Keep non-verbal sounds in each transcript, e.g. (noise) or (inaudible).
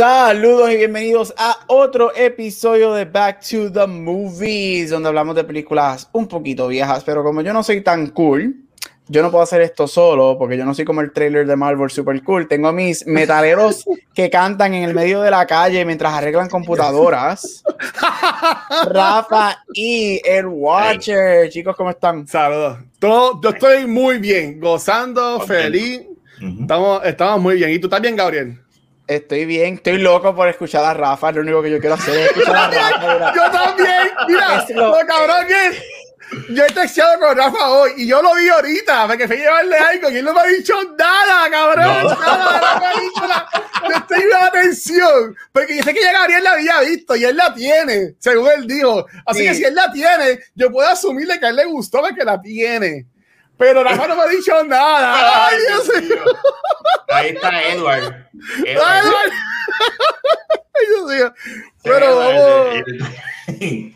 Saludos y bienvenidos a otro episodio de Back to the Movies, donde hablamos de películas un poquito viejas, pero como yo no soy tan cool, yo no puedo hacer esto solo, porque yo no soy como el trailer de Marvel super cool. Tengo a mis metaleros (laughs) que cantan en el medio de la calle mientras arreglan computadoras. Rafa y el Watcher. Chicos, ¿cómo están? Saludos. Todo, yo estoy muy bien, gozando, feliz. estamos, estamos muy bien. ¿Y tú también, Gabriel? Estoy bien, estoy loco por escuchar a Rafa. Lo único que yo quiero hacer es escuchar a Rafa. (laughs) Yo también. Mira, lo, cabrón que yo he texteado con Rafa hoy y yo lo vi ahorita porque fui a llevarle algo y él no me ha dicho nada, cabrón. Nada, no Yo estoy en atención porque yo sé que ya Gabriel la había visto y él la tiene, según él dijo. Así que si él la tiene, yo puedo asumirle que a él le gustó porque la tiene. Pero Rafa no me ha dicho nada. Ay, Dios mío. Ahí está Edward. Edward. Ay, Dios mío. Pero vamos,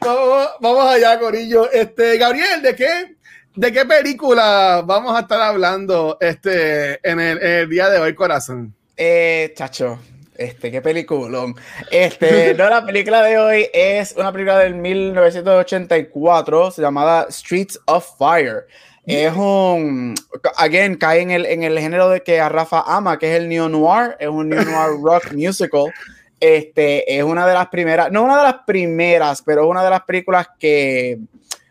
vamos, vamos, allá, Corillo. Este, Gabriel, ¿de qué, ¿de qué película vamos a estar hablando este, en, el, en el día de hoy, corazón? Eh, chacho, este, qué peliculón. Este, (laughs) no, la película de hoy es una película del 1984 llamada Streets of Fire. Es un, again, cae en el, en el género de que a Rafa ama, que es el neo noir, es un neo noir (laughs) rock musical. Este es una de las primeras, no una de las primeras, pero una de las películas que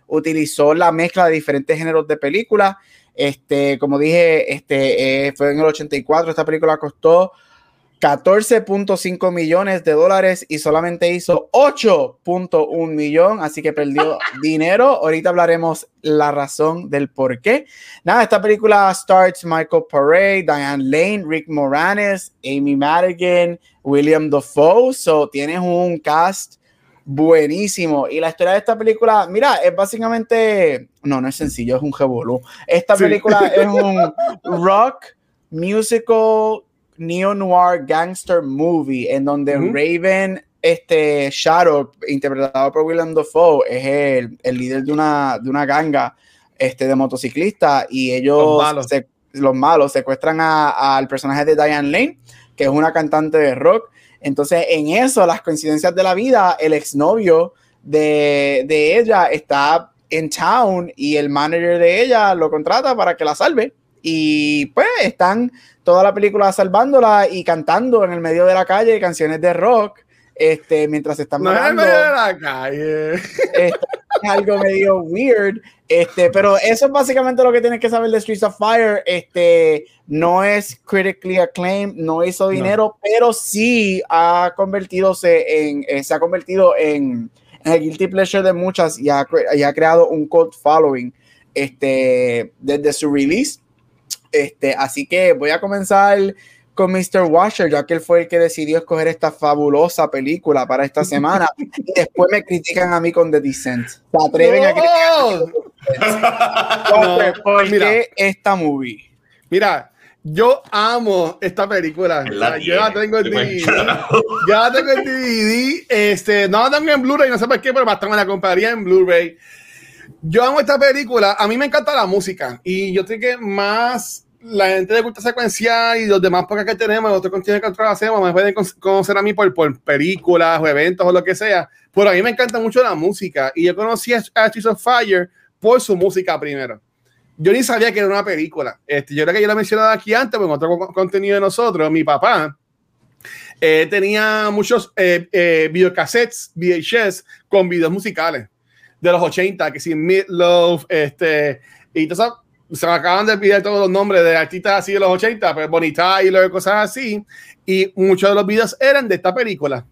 utilizó la mezcla de diferentes géneros de películas. Este, como dije, este eh, fue en el 84. Esta película costó 14.5 millones de dólares y solamente hizo 8.1 millón, así que perdió (laughs) dinero. Ahorita hablaremos la razón del por qué. Nada, esta película starts Michael Paré, Diane Lane, Rick Moranis, Amy Madigan, William Dafoe. So tienes un cast buenísimo. Y la historia de esta película, mira, es básicamente, no, no es sencillo, es un revolú. Esta película es un (laughs) rock musical neo-noir gangster movie en donde Raven este Shadow, interpretado por Willem Dafoe, es el, el, líder de una, de una ganga este, de motociclistas y ellos, los malos, los malos secuestran al personaje de Diane Lane, que es una cantante de rock. Entonces, en eso, las coincidencias de la vida, el exnovio de, de ella está en town y el manager de ella lo contrata para que la salve. Y pues están toda la película salvándola y cantando en el medio de la calle canciones de rock. Este, mientras están no en el medio de la calle. Este, es algo medio weird. Este, pero eso es básicamente lo que tienes que saber de Streets of Fire. Este, no es critically acclaimed, no hizo dinero, pero sí ha convertidose en, eh, se ha convertido en, en, el guilty pleasure de muchas y ha, y ha creado un cult following este, desde su release. Este, así que voy a comenzar con Mr. Washer, ya que él fue el que decidió escoger esta fabulosa película para esta semana. (laughs) y después me critican a mí con The Descent. Se atreven a criticar. (laughs) ¿Por qué esta movie? Mira, yo amo esta película. yo la tengo en DVD. yo la tengo en DVD. Este, no la tengo en Blu-ray, no sé por qué, pero bastante me la compraría en Blu-ray. Yo amo esta película. A mí me encanta la música. Y yo creo que más la gente de culta secuencial y los demás podcasts que tenemos, los otros contenidos que nosotros hacemos, me pueden conocer a mí por, por películas o eventos o lo que sea. Pero a mí me encanta mucho la música y yo conocí a Streets of por su música primero. Yo ni sabía que era una película. Este, yo creo que yo lo he mencionado aquí antes, en otro contenido de nosotros, mi papá eh, tenía muchos eh, eh, videocassettes, VHS, con videos musicales de los 80, que si Love este, y todo se me acaban de olvidar todos los nombres de artistas así de los 80, pues Bonnie Tyler, cosas así, y muchos de los videos eran de esta película.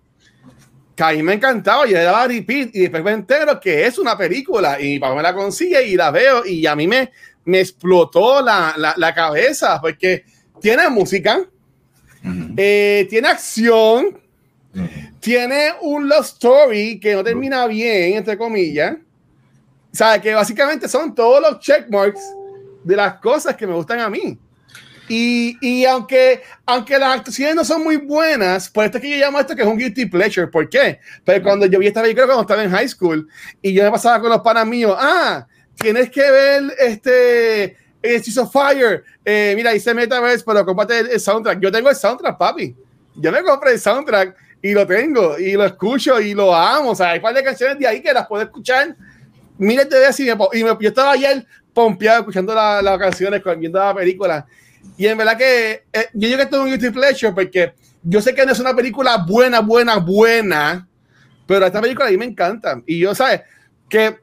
Que a mí me encantaba, yo le daba repeat y después me entero que es una película y mi papá me la consigue y la veo y a mí me, me explotó la, la, la cabeza porque tiene música, eh, tiene acción, tiene un love story que no termina bien, entre comillas sea, que básicamente son todos los checkmarks de las cosas que me gustan a mí. Y, y, aunque, aunque las actuaciones no son muy buenas, por esto es que yo llamo esto que es un guilty pleasure. ¿Por qué? Pero cuando yo vi esta película cuando estaba en high school y yo me pasaba con los panas míos, ah, tienes que ver este Streets of Fire. Eh, mira, dice Metaverse, pero comparte el, soundtrack. Yo tengo el soundtrack, papi. Yo me compré el soundtrack y lo tengo y lo escucho y lo amo. O sea, hay un par de canciones de ahí que las puedo escuchar miles de veces y, y yo estaba ayer pompeado escuchando las la canciones, viendo la película. Y en verdad que eh, yo que esto es un guilty pleasure porque yo sé que no es una película buena, buena, buena, pero esta película a mí me encanta. Y yo, ¿sabes? Que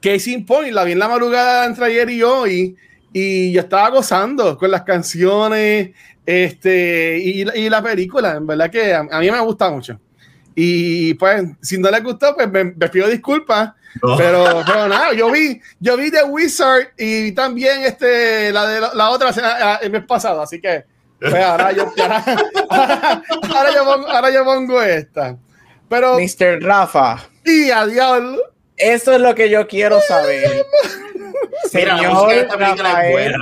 Casey Point la vi en la madrugada entre ayer y hoy y yo estaba gozando con las canciones este, y, y la película. En verdad que a, mí me gusta mucho. Y pues, si no les gustó, pues me, pido disculpas. Pero, pero nada, yo vi, yo vi The Wizard y también este, la, de, la otra el mes pasado, así que pues, ahora, yo, (laughs) ahora, yo pongo, ahora yo pongo esta. Pero, Mr. Rafa. Y adiós. Eso es lo que yo quiero saber. (laughs) (laughs) Señor Rafael,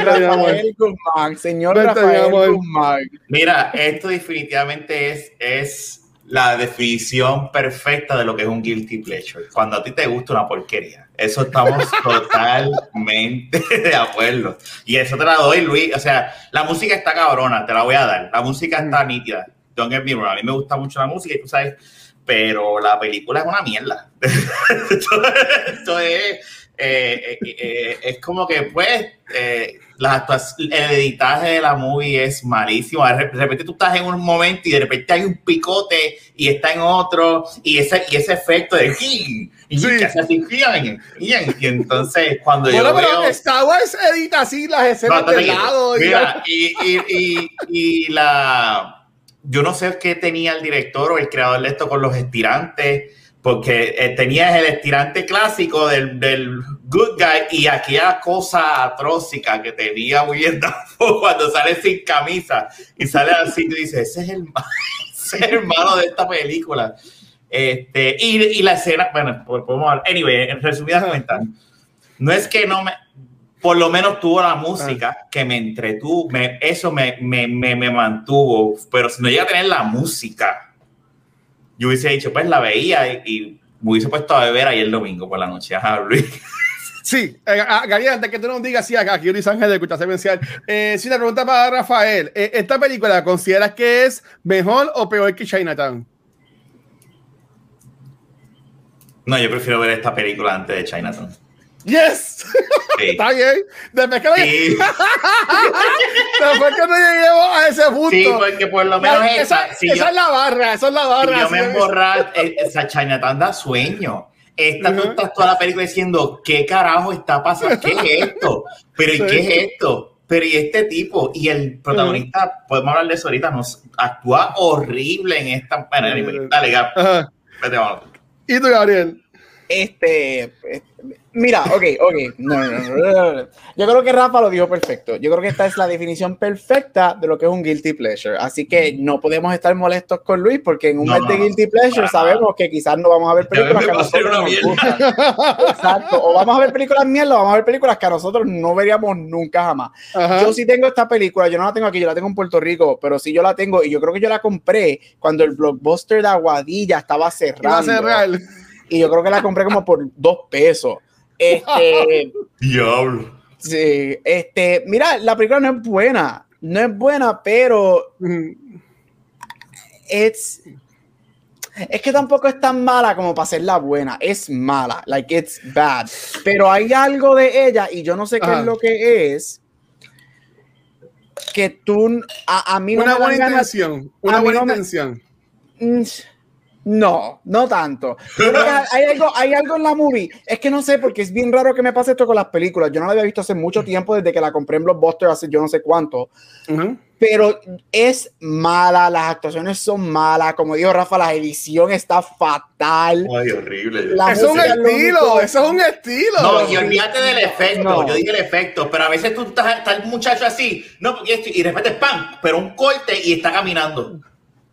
Rafael Guzmán, señor Rafael Guzmán. Mira, esto definitivamente es, es la definición perfecta de lo que es un guilty pleasure. Cuando a ti te gusta una porquería. Eso estamos (laughs) totalmente de acuerdo. Y eso te la doy, Luis. O sea, la música está cabrona, te la voy a dar. La música está nítida. Don't get me wrong. A mí me gusta mucho la música y tú sabes, pero la película es una mierda. (laughs) esto, es eh, eh, eh, es como que, pues, el editaje de la movie es malísimo. De repente tú estás en un momento y de repente hay un picote y está en otro, y ese, y ese efecto de y, y, y entonces cuando yo veo... Star Wars edita así las escenas de lado. Mira, y, y, y, la... Yo no sé qué tenía el director o el creador de esto con los estirantes porque eh, tenías el estirante clásico del, del, good guy y aquella cosa atrócica que tenía muy bien (laughs) cuando sale sin camisa y sale así y dices, ese es el, (laughs) ese es el malo de esta película. Este, y, y la escena, bueno, pues podemos hablar. Anyway, en resumidas cuentas, no es que no me, por lo menos tuvo la música que me entretuvo, me, eso me, me, me, me mantuvo, pero si no llega a tener la música, yo hubiese dicho, pues la veía y, me hubiese puesto a beber ahí el domingo por la noche. Ajá, Luis. (laughs) Sí, eh, Gabriel, antes que tú nos digas, sí, aquí Luis Ángel de Escucha Semencial. Eh, sí, la pregunta para Rafael: eh, ¿esta película consideras que es mejor o peor que Chinatown? No, yo prefiero ver esta película antes de Chinatown. Yes. (laughs) Está bien. Después que, sí. (laughs) Después que no lleguemos a ese punto. Sí, porque por lo menos esa, esa, esa es la barra, esa es la barra. Si yo me emborra, eh, esa Chinatown da sueño. Esta tú estás toda la película diciendo, ¿qué carajo está pasando? ¿Qué es esto? ¿Pero y (laughs) qué es esto? Pero y este tipo, y el protagonista, podemos hablar de eso ahorita, nos actúa horrible en esta. Bueno, dale, Gab. Vete, vamos. ¿Y tú, Gabriel? Este, Mira, ok, ok. No, no, no, Yo creo que Rafa lo dijo perfecto. Yo creo que esta es la definición perfecta de lo que es un guilty pleasure. Así que no podemos estar molestos con Luis porque en un mes de guilty pleasure sabemos que quizás no vamos a ver películas que a nosotros nos gustan. Exacto. O vamos a ver películas mierda o vamos a ver películas que a nosotros no veríamos nunca jamás. Yo sí tengo esta película, yo no la tengo aquí, yo la tengo en Puerto Rico, pero sí yo la tengo y yo creo que yo la compré cuando el blockbuster de Aguadilla estaba cerrado. Y yo creo que la compré como por dos pesos. Este. (laughs) Diablo. Sí, este. Mira, la película no es buena. No es buena, pero. Es. Es que tampoco es tan mala como para la buena. Es mala. Like, it's bad. Pero hay algo de ella, y yo no sé qué es lo que es. Que tú. A, mí no Una buena intención. Una buena intención. Mm, no, no tanto. (laughs) hay, algo, hay algo en la movie. Es que no sé, porque es bien raro que me pase esto con las películas. Yo no la había visto hace mucho tiempo, desde que la compré en Blockbuster hace yo no sé cuánto. Pero es mala, las actuaciones son malas. Como dijo Rafa, la edición está fatal. Ay, horrible. eso es un estilo, eso es un estilo. No, y olvídate del efecto. Yo dije el efecto, pero a veces tú estás, está el muchacho así, no, y de repente ¡pam! Pero un corte y está caminando.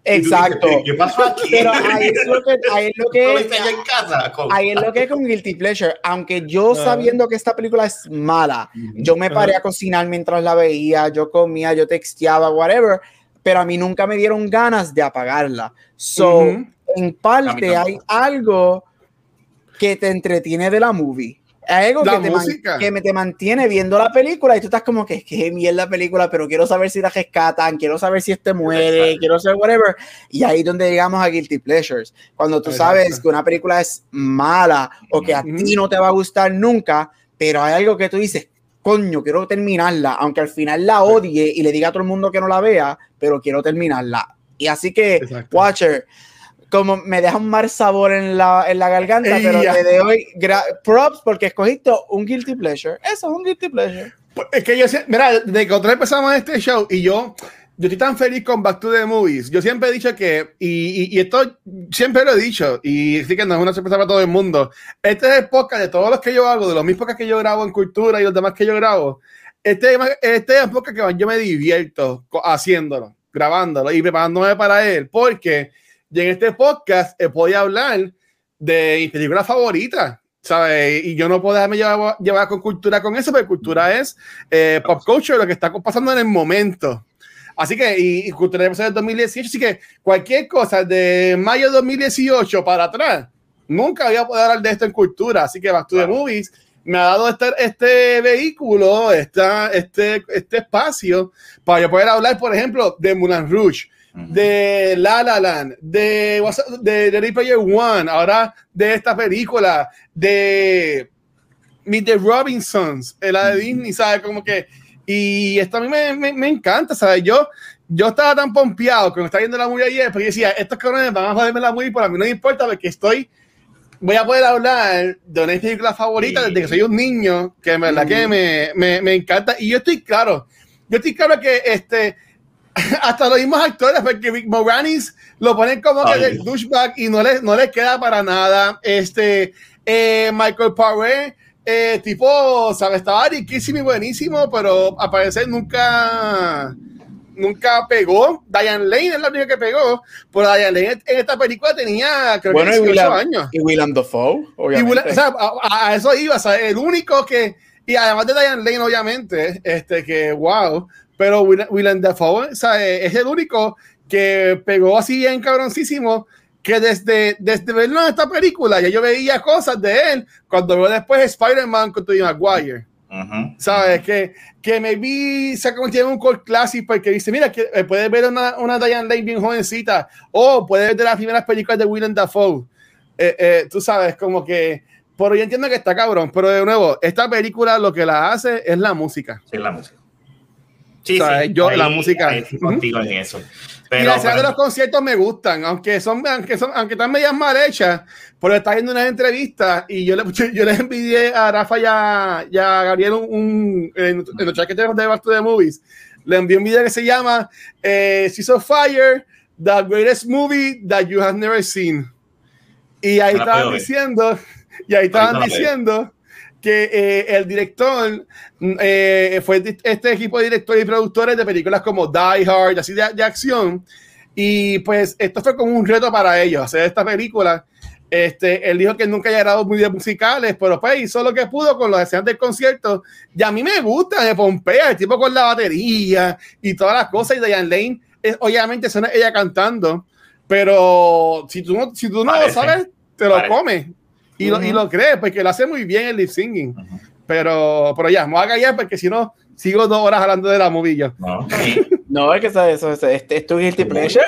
Exacto. ¿Qué pasó aquí? Pero ahí es lo que, ahí es lo que, (laughs) ahí es lo que es con Guilty Pleasure. Aunque yo sabiendo que esta película es mala, yo me paré a cocinar mientras la veía, yo comía, yo texteaba, whatever, pero a mí nunca me dieron ganas de apagarla. So, en parte hay algo que te entretiene de la movie algo que, te que me te mantiene viendo la película y tú estás como que qué mierda la película, pero quiero saber si la rescatan, quiero saber si este muere, quiero saber whatever. Y ahí es donde llegamos a Guilty Pleasures. Cuando tú sabes que una película es mala o que a ti no te va a gustar nunca, pero hay algo que tú dices, coño, quiero terminarla, aunque al final la odie y le diga a todo el mundo que no la vea, pero quiero terminarla. Y así que, Watcher, como me deja un mal sabor en la, en la garganta, pero te doy props porque escogiste un guilty pleasure. Eso es un guilty pleasure. Pues, es que yo mira, desde que otra empezamos este show y yo, yo estoy tan feliz con Back to the Movies. Yo siempre he dicho que, y, y, esto siempre lo he dicho, y sí que no es una sorpresa para todo el mundo. Este es el podcast de todos los que yo hago, de los mismos que yo grabo en cultura y los demás que yo grabo. Este, este es el podcast que yo me divierto haciéndolo, grabándolo y preparándome para él, porque y en este podcast eh, voy a hablar de mi película favorita, ¿sabes? Y yo no puedo dejarme llevar, llevar con cultura con eso, porque cultura es eh, pop culture, lo que está pasando en el momento. Así que, y, cultura es del 2018, así que cualquier cosa de mayo de 2018 para atrás, nunca voy a poder hablar de esto en cultura. Así que Back to the Movies me ha dado este, este vehículo, esta, este, este espacio para yo poder hablar, por ejemplo, de Moulin Rouge, de La La Land, de, de, de Player One, ahora de esta película, de Meet the Robinsons, la de Disney, ¿sabes? Como que, y esto a mí me, me, me encanta, ¿sabes? Yo, yo estaba tan pompeado cuando estaba viendo la movie ayer, porque decía, estos cabrones van a joderme la movie, pero a mí no me importa porque estoy, voy a poder hablar de una película favorita desde que soy un niño, que en verdad que me, me, me encanta, y yo estoy claro, yo estoy claro que este (laughs) hasta los mismos actores, porque Moranis lo ponen como que de douchebag y no les, no les queda para nada. Este, eh, Michael Paré, eh, tipo, sabe, estaba riquísimo y buenísimo, pero a parecer nunca, nunca pegó. Diane Lane es la única que pegó, pero Diane Lane en esta película tenía, creo que 18 años. Y Willem Dafoe, obviamente. o sea, a, eso iba, o sea, el único que, y además de Diane Lane, obviamente, este, que wow pero Willem Dafoe es el único que pegó así bien cabroncísimo que desde, desde verlo en esta película ya yo veía cosas de él cuando veo después Spider-Man con Tobey Maguire. ¿Sabes? Que, que me vi, se en un cult clásico porque dice, mira, que eh, puedes ver una, una Diane Lane bien jovencita o puedes ver de las primeras películas de Willem Dafoe. Eh, eh, tú sabes, como que, pero yo entiendo que está cabrón, pero de nuevo, esta película lo que la hace es la música. Sí, la música. Sí, yo, la música. contigo en eso. y las de los conciertos me gustan, aunque son, aunque son, aunque están medias mal hechas, pero está viendo una entrevista y yo le, (laughs) yo le envidié a Rafa y a, Gabriel un, en, los chat que tenemos de Back to the Movies, le envié un video que se llama eh, Season of Fire, The Greatest Movie That You Have Never Seen. Y ahí estaban diciendo, y ahí estaban diciendo que eh, el director eh, fue este equipo de directores y productores de películas como Die Hard, así de, acción. Y pues esto fue como un reto para ellos, hacer esta película. Este, él dijo que nunca haya grabado muy musicales, pero pues hizo lo que pudo con los escenas del concierto. Y a mí me gusta, de Pompea, el tipo con la batería y todas las cosas. Y Diane Lane, es, obviamente, suena ella cantando, pero si tú no, si tú no lo sabes, te lo comes. Y, lo, y lo cree, porque lo hace muy bien el lip singing. Pero, pero ya, me voy a callar porque si no, sigo dos horas hablando de la movilla. No, (laughs) no es que eso, este, es tu guilty pleasure.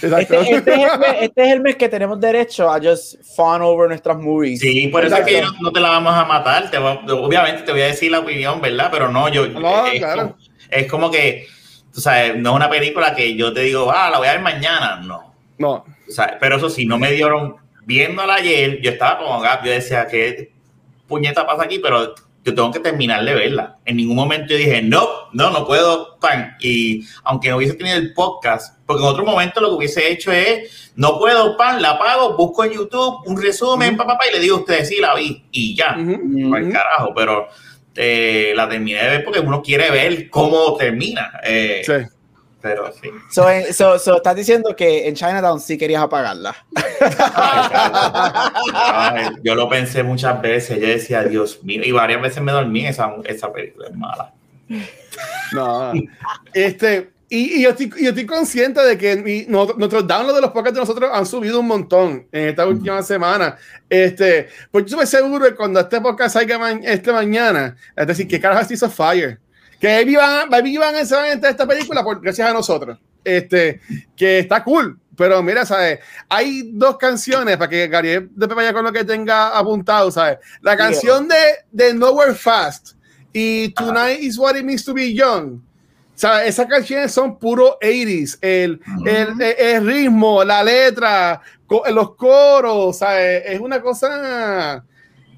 Este, este, es mes, este, es el mes, que tenemos derecho a just fun over nuestras movies. Sí, por eso es que no, te la vamos a matar. Te obviamente te voy a decir la opinión, ¿verdad? Pero no, yo. No, es, claro. como, es como que, tú sabes, no es una película que yo te digo, ah, la voy a ver mañana. No. No. O sea, pero eso sí, no me dieron viéndola ayer, yo estaba como yo decía, ¿qué puñeta pasa aquí? Pero yo tengo que terminar de verla. En ningún momento yo dije, no, no, no puedo, pan. Y aunque no hubiese tenido el podcast, porque en otro momento lo que hubiese hecho es, no puedo, pan, la apago, busco en YouTube un resumen, papá, y le digo a ustedes, sí, la vi, y ya, uh carajo, pero eh, la terminé de ver porque uno quiere ver cómo termina. Eh, sí. Pero sí. So, so, estás diciendo que en Chinatown sí querías apagarla. yo lo pensé muchas veces, yo decía, Dios mío, y varias veces me dormí esa, esa película, es mala. No, este, y, yo, estoy, yo, estoy, consciente de que mi, nuestros downloads de los podcasts de nosotros han subido un montón en esta última semana. Este, pues yo estoy seguro que cuando este podcast salga este mañana, es decir, que carajo es of Fire que Baby van, Baby van a entrar esta película por, gracias a nosotros. Este, que está cool. Pero mira, ¿sabes? Hay dos canciones para que Gabriel de vaya con lo que tenga apuntado, ¿sabes? La canción de, de Nowhere Fast y Tonight is What It Means to Be Young. ¿Sabes? Esas canciones son puro 80s. El, el, el, ritmo, la letra, los coros, ¿sabes? Es una cosa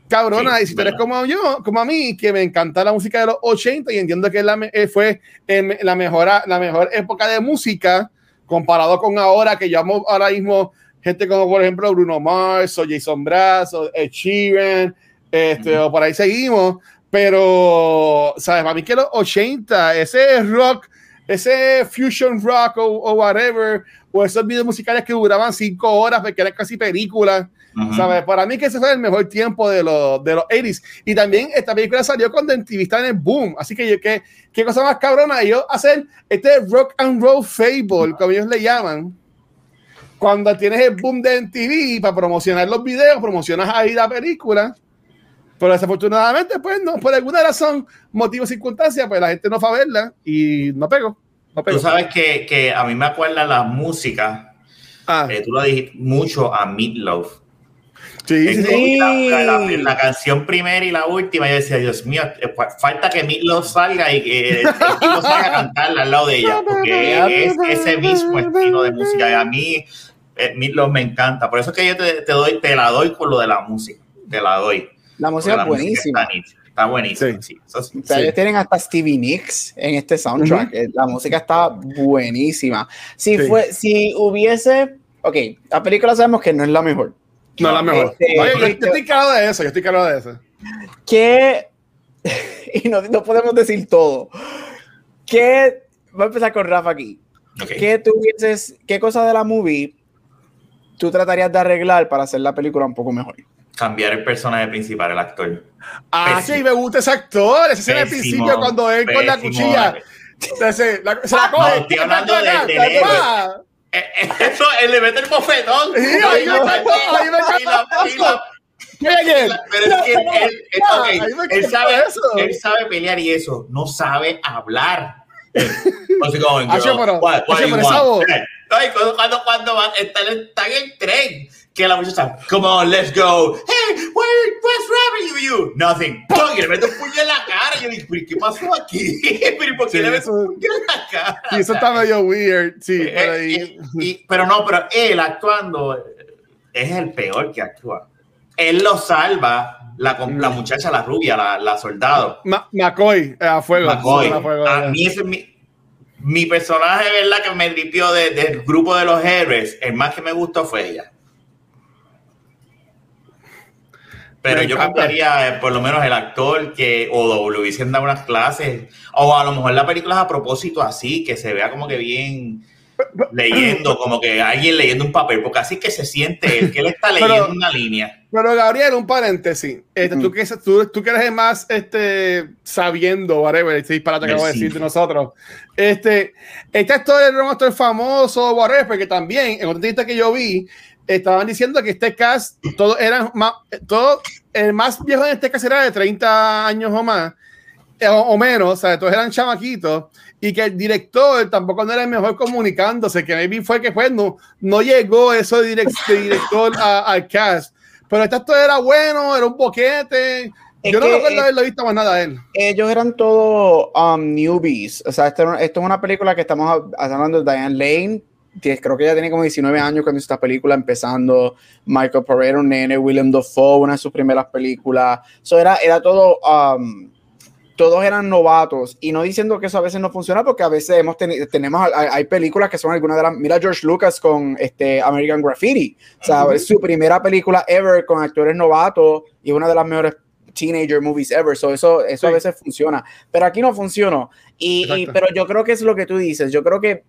cabrona. y si tú eres como yo, como a mí, que me encanta la música de los 80 y entiendo que la, eh, fue eh, la, mejor, la mejor época de música comparado con ahora, que llamamos ahora mismo gente como, por ejemplo, Bruno Mars o Jason Brass o Ed Sheeran, este, o por ahí seguimos. Pero, ¿sabes? Para mí que los 80, ese rock, ese fusion rock o, o whatever, o esos videos musicales que duraban cinco horas, porque eran casi películas ¿Sabes? Para mí que ese fue el mejor tiempo de los, de los 80s. Y también esta película salió con Dentivista en el boom. Así que, ¿qué, qué cosa más cabrona. Ellos hacen este rock and roll fable, como ellos le llaman. Cuando tienes el boom de MTV para promocionar los videos, promocionas ahí la película. Pero desafortunadamente, pues, no, por alguna razón, motivo, circunstancia, pues la gente no fue a verla y no pegó. No Tú sabes que, que, a mí me acuerda la música, ah. Eh, tú lo dijiste mucho a Meatloaf. Sí, sí. La, canción primera y la última, yo decía, Dios mío, eh, falta que Meatloaf salga y que el salga a cantarla al lado de ella, porque es ese mismo estilo de música. Y a mí, eh, Meatloaf me encanta. Por eso es que yo te, te, doy, te la doy con lo de la música. Te la doy. La música es buenísima. está, buenísima. Sí. Sí, ellos tienen hasta Stevie Nicks en este soundtrack. Eh, la música está buenísima. Si, fue, si hubiese. Ok, la película sabemos que no es la mejor no, la mejor. Este, yo, estoy claro de eso, yo estoy claro de eso. ¿Qué? (laughs) y no, no, podemos decir todo. ¿Qué? Voy a empezar con Rafa aquí. ¿Qué tú qué cosa de la movie tú tratarías de arreglar para hacer la película un poco mejor? Cambiar el personaje principal, el actor. Ah, sí, me gusta ese actor. Ese es el principio cuando él con la cuchilla. Se, la, se la coge. No, estoy hablando de, de, de, eso, él le mete el bofetón. Ahí me Pero es que él, él, sabe, él sabe pelear y eso, no sabe hablar. Así como, cuando, cuando van, están, están en el tren, que la muchacha, come on, let's go. Hey, what, what's wrong with you? Nothing. Y le mete un puño en la cara. Y yo digo, ¿qué pasó aquí? (laughs) ¿Pero por qué le mete un puño en la cara? Sí, eso está medio weird. Sí, eh, pero, ahí. Eh, y, pero no, pero él actuando es el peor que actúa. Él lo salva la, la mm. muchacha, la rubia, la, la soldado. Ma McCoy, a fuego. McCoy. A, mí ese es mi, mi personaje, ¿verdad? Que me limpió del grupo de los héroes. El más que me gustó fue ella. Pero yo cambiaría eh, por lo menos el actor que o lo hubiesen dado unas clases, o a lo mejor la película es a propósito así, que se vea como que bien leyendo, como que alguien leyendo un papel, porque así que se siente el que él está leyendo una línea. Pero Gabriel, un paréntesis. Este, tú, que, tú, tú que eres más este, sabiendo, whatever, este disparate que acabo de decir de nosotros. Este, este actor es un actor famoso, whatever, porque también en otra entrevista que yo vi, estaban diciendo que este cast, todos eran más, todo, el más viejo en este cast era de 30 años o más, eh, o, menos, o sea, todos eran chamaquitos, y que el director tampoco no era el mejor comunicándose, que maybe fue que fue, no, no llegó eso de, director al cast. Pero este actor era bueno, era un boquete. Yo no recuerdo haberlo visto más nada de él. Ellos eran todos um, newbies. O sea, esto, esto, es una película que estamos hablando de Diane Lane, creo que ella tenía como 19 años cuando hizo esta película empezando. Michael Pereira, un nene, William Dafoe, una de sus primeras películas. So era, era todo, um, todos eran novatos. Y no diciendo que eso a veces no funciona, porque a veces hemos tenemos, hay, películas que son algunas de las. Mira George Lucas con este American Graffiti. O sea, es su primera película ever con actores novatos y una de las mejores teenager movies ever. So eso eso a veces funciona. Pero aquí no funcionó. Y, pero yo creo que es lo que tú dices. Yo creo que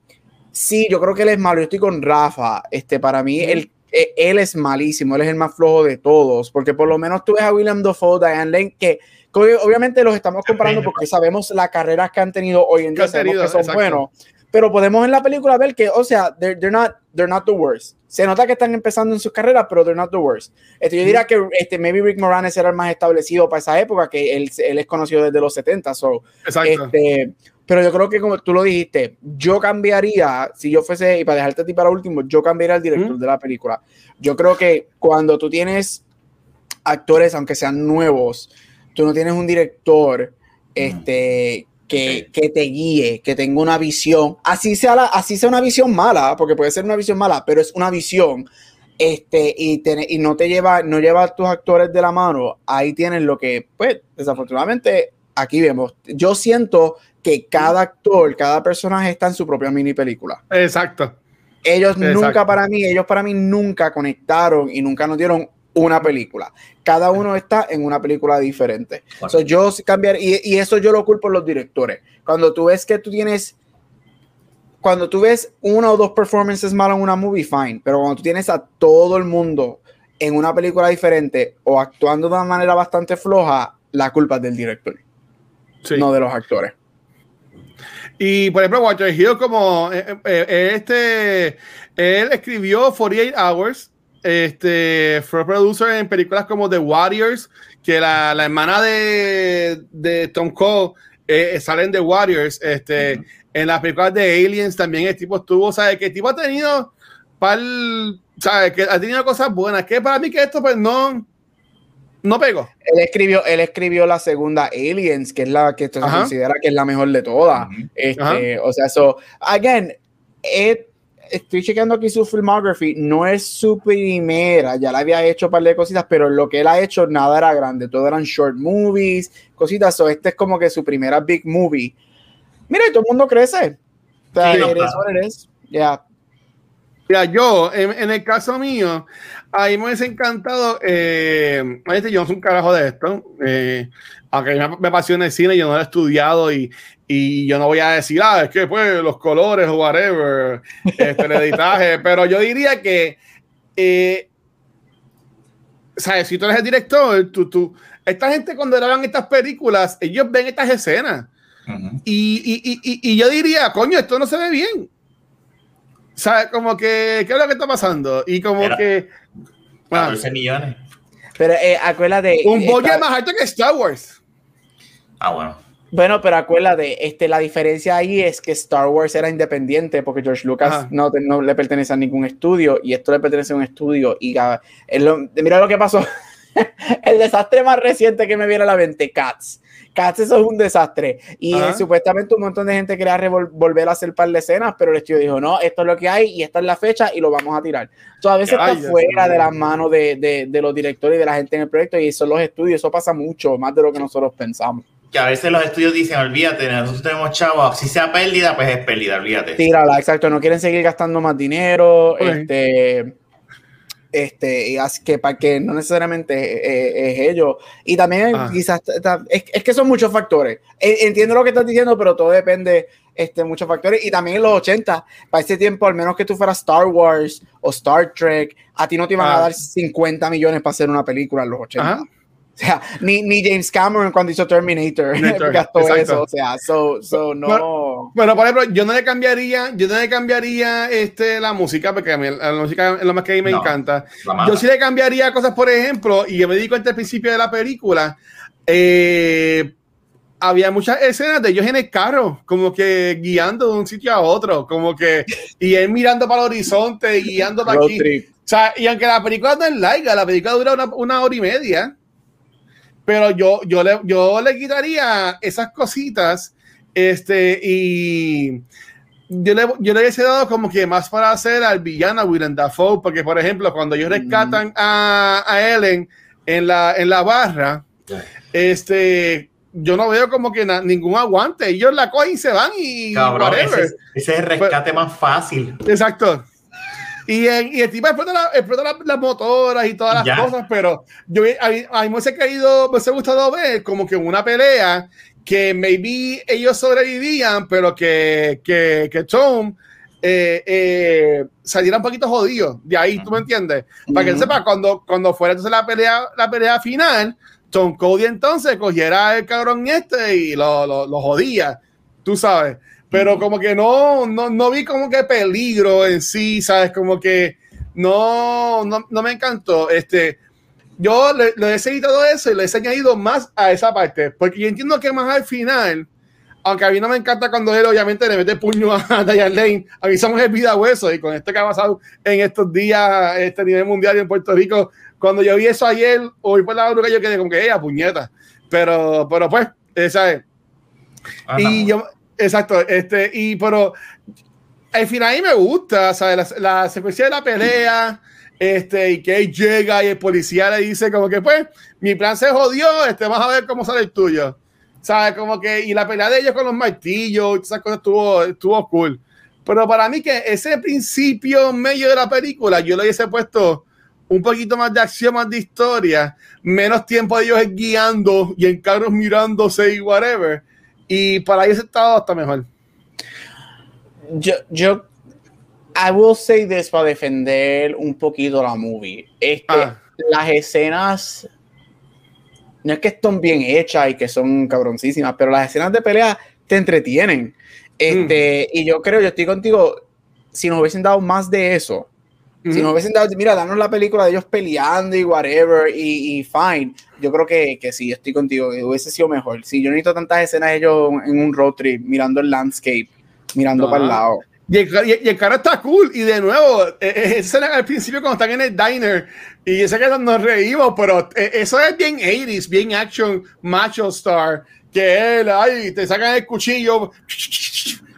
sí, yo creo que él es malo. Yo estoy con Rafa. Este, para mí, él, e, él es malísimo. Él es el más flojo de todos. Porque por lo menos tú ves a William Dafoe, Diane Lane, que obviamente los estamos comparando porque sabemos las carreras que han tenido hoy en día, sabemos que son buenos pero podemos en la película ver que, o sea, they're, they're, not, they're not the worst. Se nota que están empezando en sus carreras, pero they're not the worst. Este, yo diría que este, maybe Rick Moranis era el más establecido para esa época, que él, él es conocido desde los 70. So, Este, pero yo creo que como tú lo dijiste, yo cambiaría, si yo fuese, y para dejarte a ti para último, yo cambiaría al director de la película. Yo creo que cuando tú tienes actores, aunque sean nuevos, tú no tienes un director este, que, que, te guíe, que tenga una visión, así sea, la, así sea una visión mala, porque puede ser una visión mala, pero es una visión, este, y, y no te lleva, no lleva a tus actores de la mano, ahí tienes lo que, pues, desafortunadamente, aquí vemos. Yo siento que cada actor, cada personaje está en su propia mini película. Exacto. Ellos nunca para mí, ellos para mí nunca conectaron y nunca nos dieron una película. Cada uno está en una película diferente. yo cambiar, y, y, eso yo lo culpo a los directores. Cuando tú ves que tú tienes, cuando tú ves una o dos performances malas en una movie, fine, pero cuando tú tienes a todo el mundo en una película diferente o actuando de una manera bastante floja, la culpa es del director, no de los actores. Y por ejemplo, Walter Hill, como eh, eh, eh, este, él escribió 48 Hours, este, fue producer en películas como The Warriors, que la, la hermana de, de Tom Cole eh, sale en The Warriors. Este, En las películas de Aliens también el tipo estuvo, ¿sabes? Que el tipo ha tenido, pal, ¿sabes? Que ha tenido cosas buenas. Que para mí que esto pues no, no pegó. Él escribió, él escribió la segunda Aliens, que es la que se considera que es la mejor de todas. Este, o sea, eso, again, it, estoy chequeando aquí su filmography, no es su primera, ya la había hecho un par de cositas, pero lo que él ha hecho nada era grande, todo eran short movies, cositas, o este es como que su primera big movie. Mira, y todo el mundo crece. O sea, eres Ya. Mira, yo, en, el caso mío, ahí me hubiese encantado, eh, este, yo no soy un carajo de esto, eh, aunque me, me apasiona el cine, yo no lo he estudiado y, y yo no voy a decir, ah, es que pues los colores o whatever, este, el (laughs) editaje, pero yo diría que, eh, ¿sabes? Si tú eres el director, tú, tú, esta gente cuando graban estas películas, ellos ven estas escenas. y, y, y, y, yo diría, coño, esto no se ve bien. ¿Sabes? Como que, ¿qué es lo que está pasando? Y como que... Bueno, millones. Pero eh, acuérdate... Un budget más alto que Star Wars. Ah, bueno. Bueno, pero acuérdate, este, la diferencia ahí es que Star Wars era independiente porque George Lucas no, no, le pertenece a ningún estudio y esto le pertenece a un estudio. Y mira lo que pasó. (laughs) el desastre más reciente que me viene a la mente, Cats. Cats eso es un desastre. Y supuestamente un montón de gente quería volver a hacer par de escenas, pero el estudio dijo, no, esto es lo que hay y esta es la fecha y lo vamos a tirar. Entonces a veces está fuera de las manos de, de, de los directores y de la gente en el proyecto y son los estudios. Eso pasa mucho, más de lo que nosotros pensamos que a veces los estudios dicen, olvídate, nosotros tenemos chavos, si sea pérdida, pues es pérdida, olvídate. Tírala, exacto, no quieren seguir gastando más dinero, este, este, y así que para que no necesariamente es, ellos. Y también ah. quizás, es, que son muchos factores. Entiendo lo que estás diciendo, pero todo depende, este, muchos factores. Y también en los 80, para ese tiempo, al menos que tú fueras Star Wars o Star Trek, a ti no te iban a ah. dar 50 millones para hacer una película en los 80. (laughs) O sea, ni, ni James Cameron cuando hizo Terminator, (laughs) gastó eso. O sea, so, so no. Bueno, por ejemplo, yo no le cambiaría, yo no le cambiaría este, la música, porque a mí la música es lo más que a mí me encanta. Yo sí le cambiaría cosas, por ejemplo, y yo me di cuenta al principio de la película, eh, había muchas escenas de ellos en el carro, como que guiando de un sitio a otro, como que, y él mirando para el horizonte, guiando para aquí. O sea, y aunque la película no es larga, la película dura una, una hora y media pero yo, yo, le, yo le quitaría esas cositas este, y yo le, yo le hubiese dado como que más para hacer al villano Willem Dafoe, porque por ejemplo, cuando ellos rescatan a, a Ellen en la, en la barra, este, yo no veo como que ningún aguante. Ellos la cogen y se van y Cabrón, ese, es, el rescate más fácil. Exacto. Y, y el tipo explota, la, las motoras y todas las cosas, pero yo a mí, a mí me hubiese caído, me hubiese gustado ver como que una pelea que maybe ellos sobrevivían, pero que, que, que Tom eh, eh, saliera un poquito jodido. De ahí, ¿tú me entiendes? Para que sepa, cuando, cuando fuera entonces la pelea, la pelea final, Tom Cody entonces cogiera el cabrón este y lo, lo, lo jodía, tú sabes. Pero como que no, no, no vi como que peligro en sí, ¿sabes? Como que no, no, no me encantó. Este, yo le, le, he seguido todo eso y le he añadido más a esa parte, porque yo entiendo que más al final, aunque a mí no me encanta cuando él obviamente le mete puño a (laughs) Diane Lane, a mí somos el vida hueso y con esto que ha pasado en estos días, este nivel mundial en Puerto Rico, cuando yo vi eso ayer, hoy por la hora yo quedé como que ella, puñeta, pero, pero pues, esa es. y yo, exacto, este, y pero al final a me gusta, ¿sabes? La, secuencia de la pelea este, y que llega y el policía le dice como que pues mi plan se jodió, este, vamos a ver cómo sale el tuyo. ¿Sabes? Como que, y la pelea de ellos con los martillos, esas cosas estuvo, estuvo cool. Pero para mí que ese principio medio de la película, yo le hubiese puesto un poquito más de acción, más de historia, menos tiempo de ellos guiando y en carros mirándose y whatever. Y para ellos estado hasta mejor. Yo, yo I will say this para defender un poquito la movie. Este, ah. Las escenas no es que estén bien hechas y que son cabroncísimas, pero las escenas de pelea te entretienen. Este, mm. Y yo creo, yo estoy contigo, si nos hubiesen dado más de eso, si nos hubiesen dado, mira, danos la película de ellos peleando y whatever, y, fine, yo creo que, que sí, estoy contigo, hubiese sido mejor. Si yo necesito tantas escenas de ellos en un road trip, mirando el landscape, mirando para el lado. Y el, cara está cool. Y de nuevo, e, e, esa era al principio cuando están en el diner. Y ese que nos reímos, pero e, eso es bien 80s, bien action, macho star. Que él, ay, te sacan el cuchillo.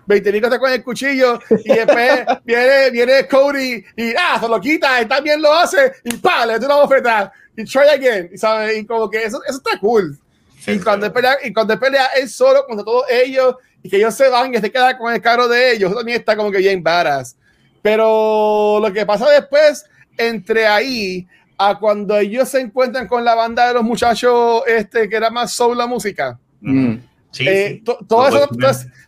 20 está con el cuchillo. Y después (laughs) viene, viene Cody y ah, se lo quita. Y también lo hace. Y pa, le da una bofetada. Y try again. ¿sabes? Y como que eso, eso está cool. y, cuando pelea, y cuando pelea él solo contra todos ellos y que ellos se van y se queda con el carro de ellos, también está como que bien varas. Pero lo que pasa después, entre ahí a cuando ellos se encuentran con la banda de los muchachos, este, que era más soul la música. Mm. Eh, todo, eso,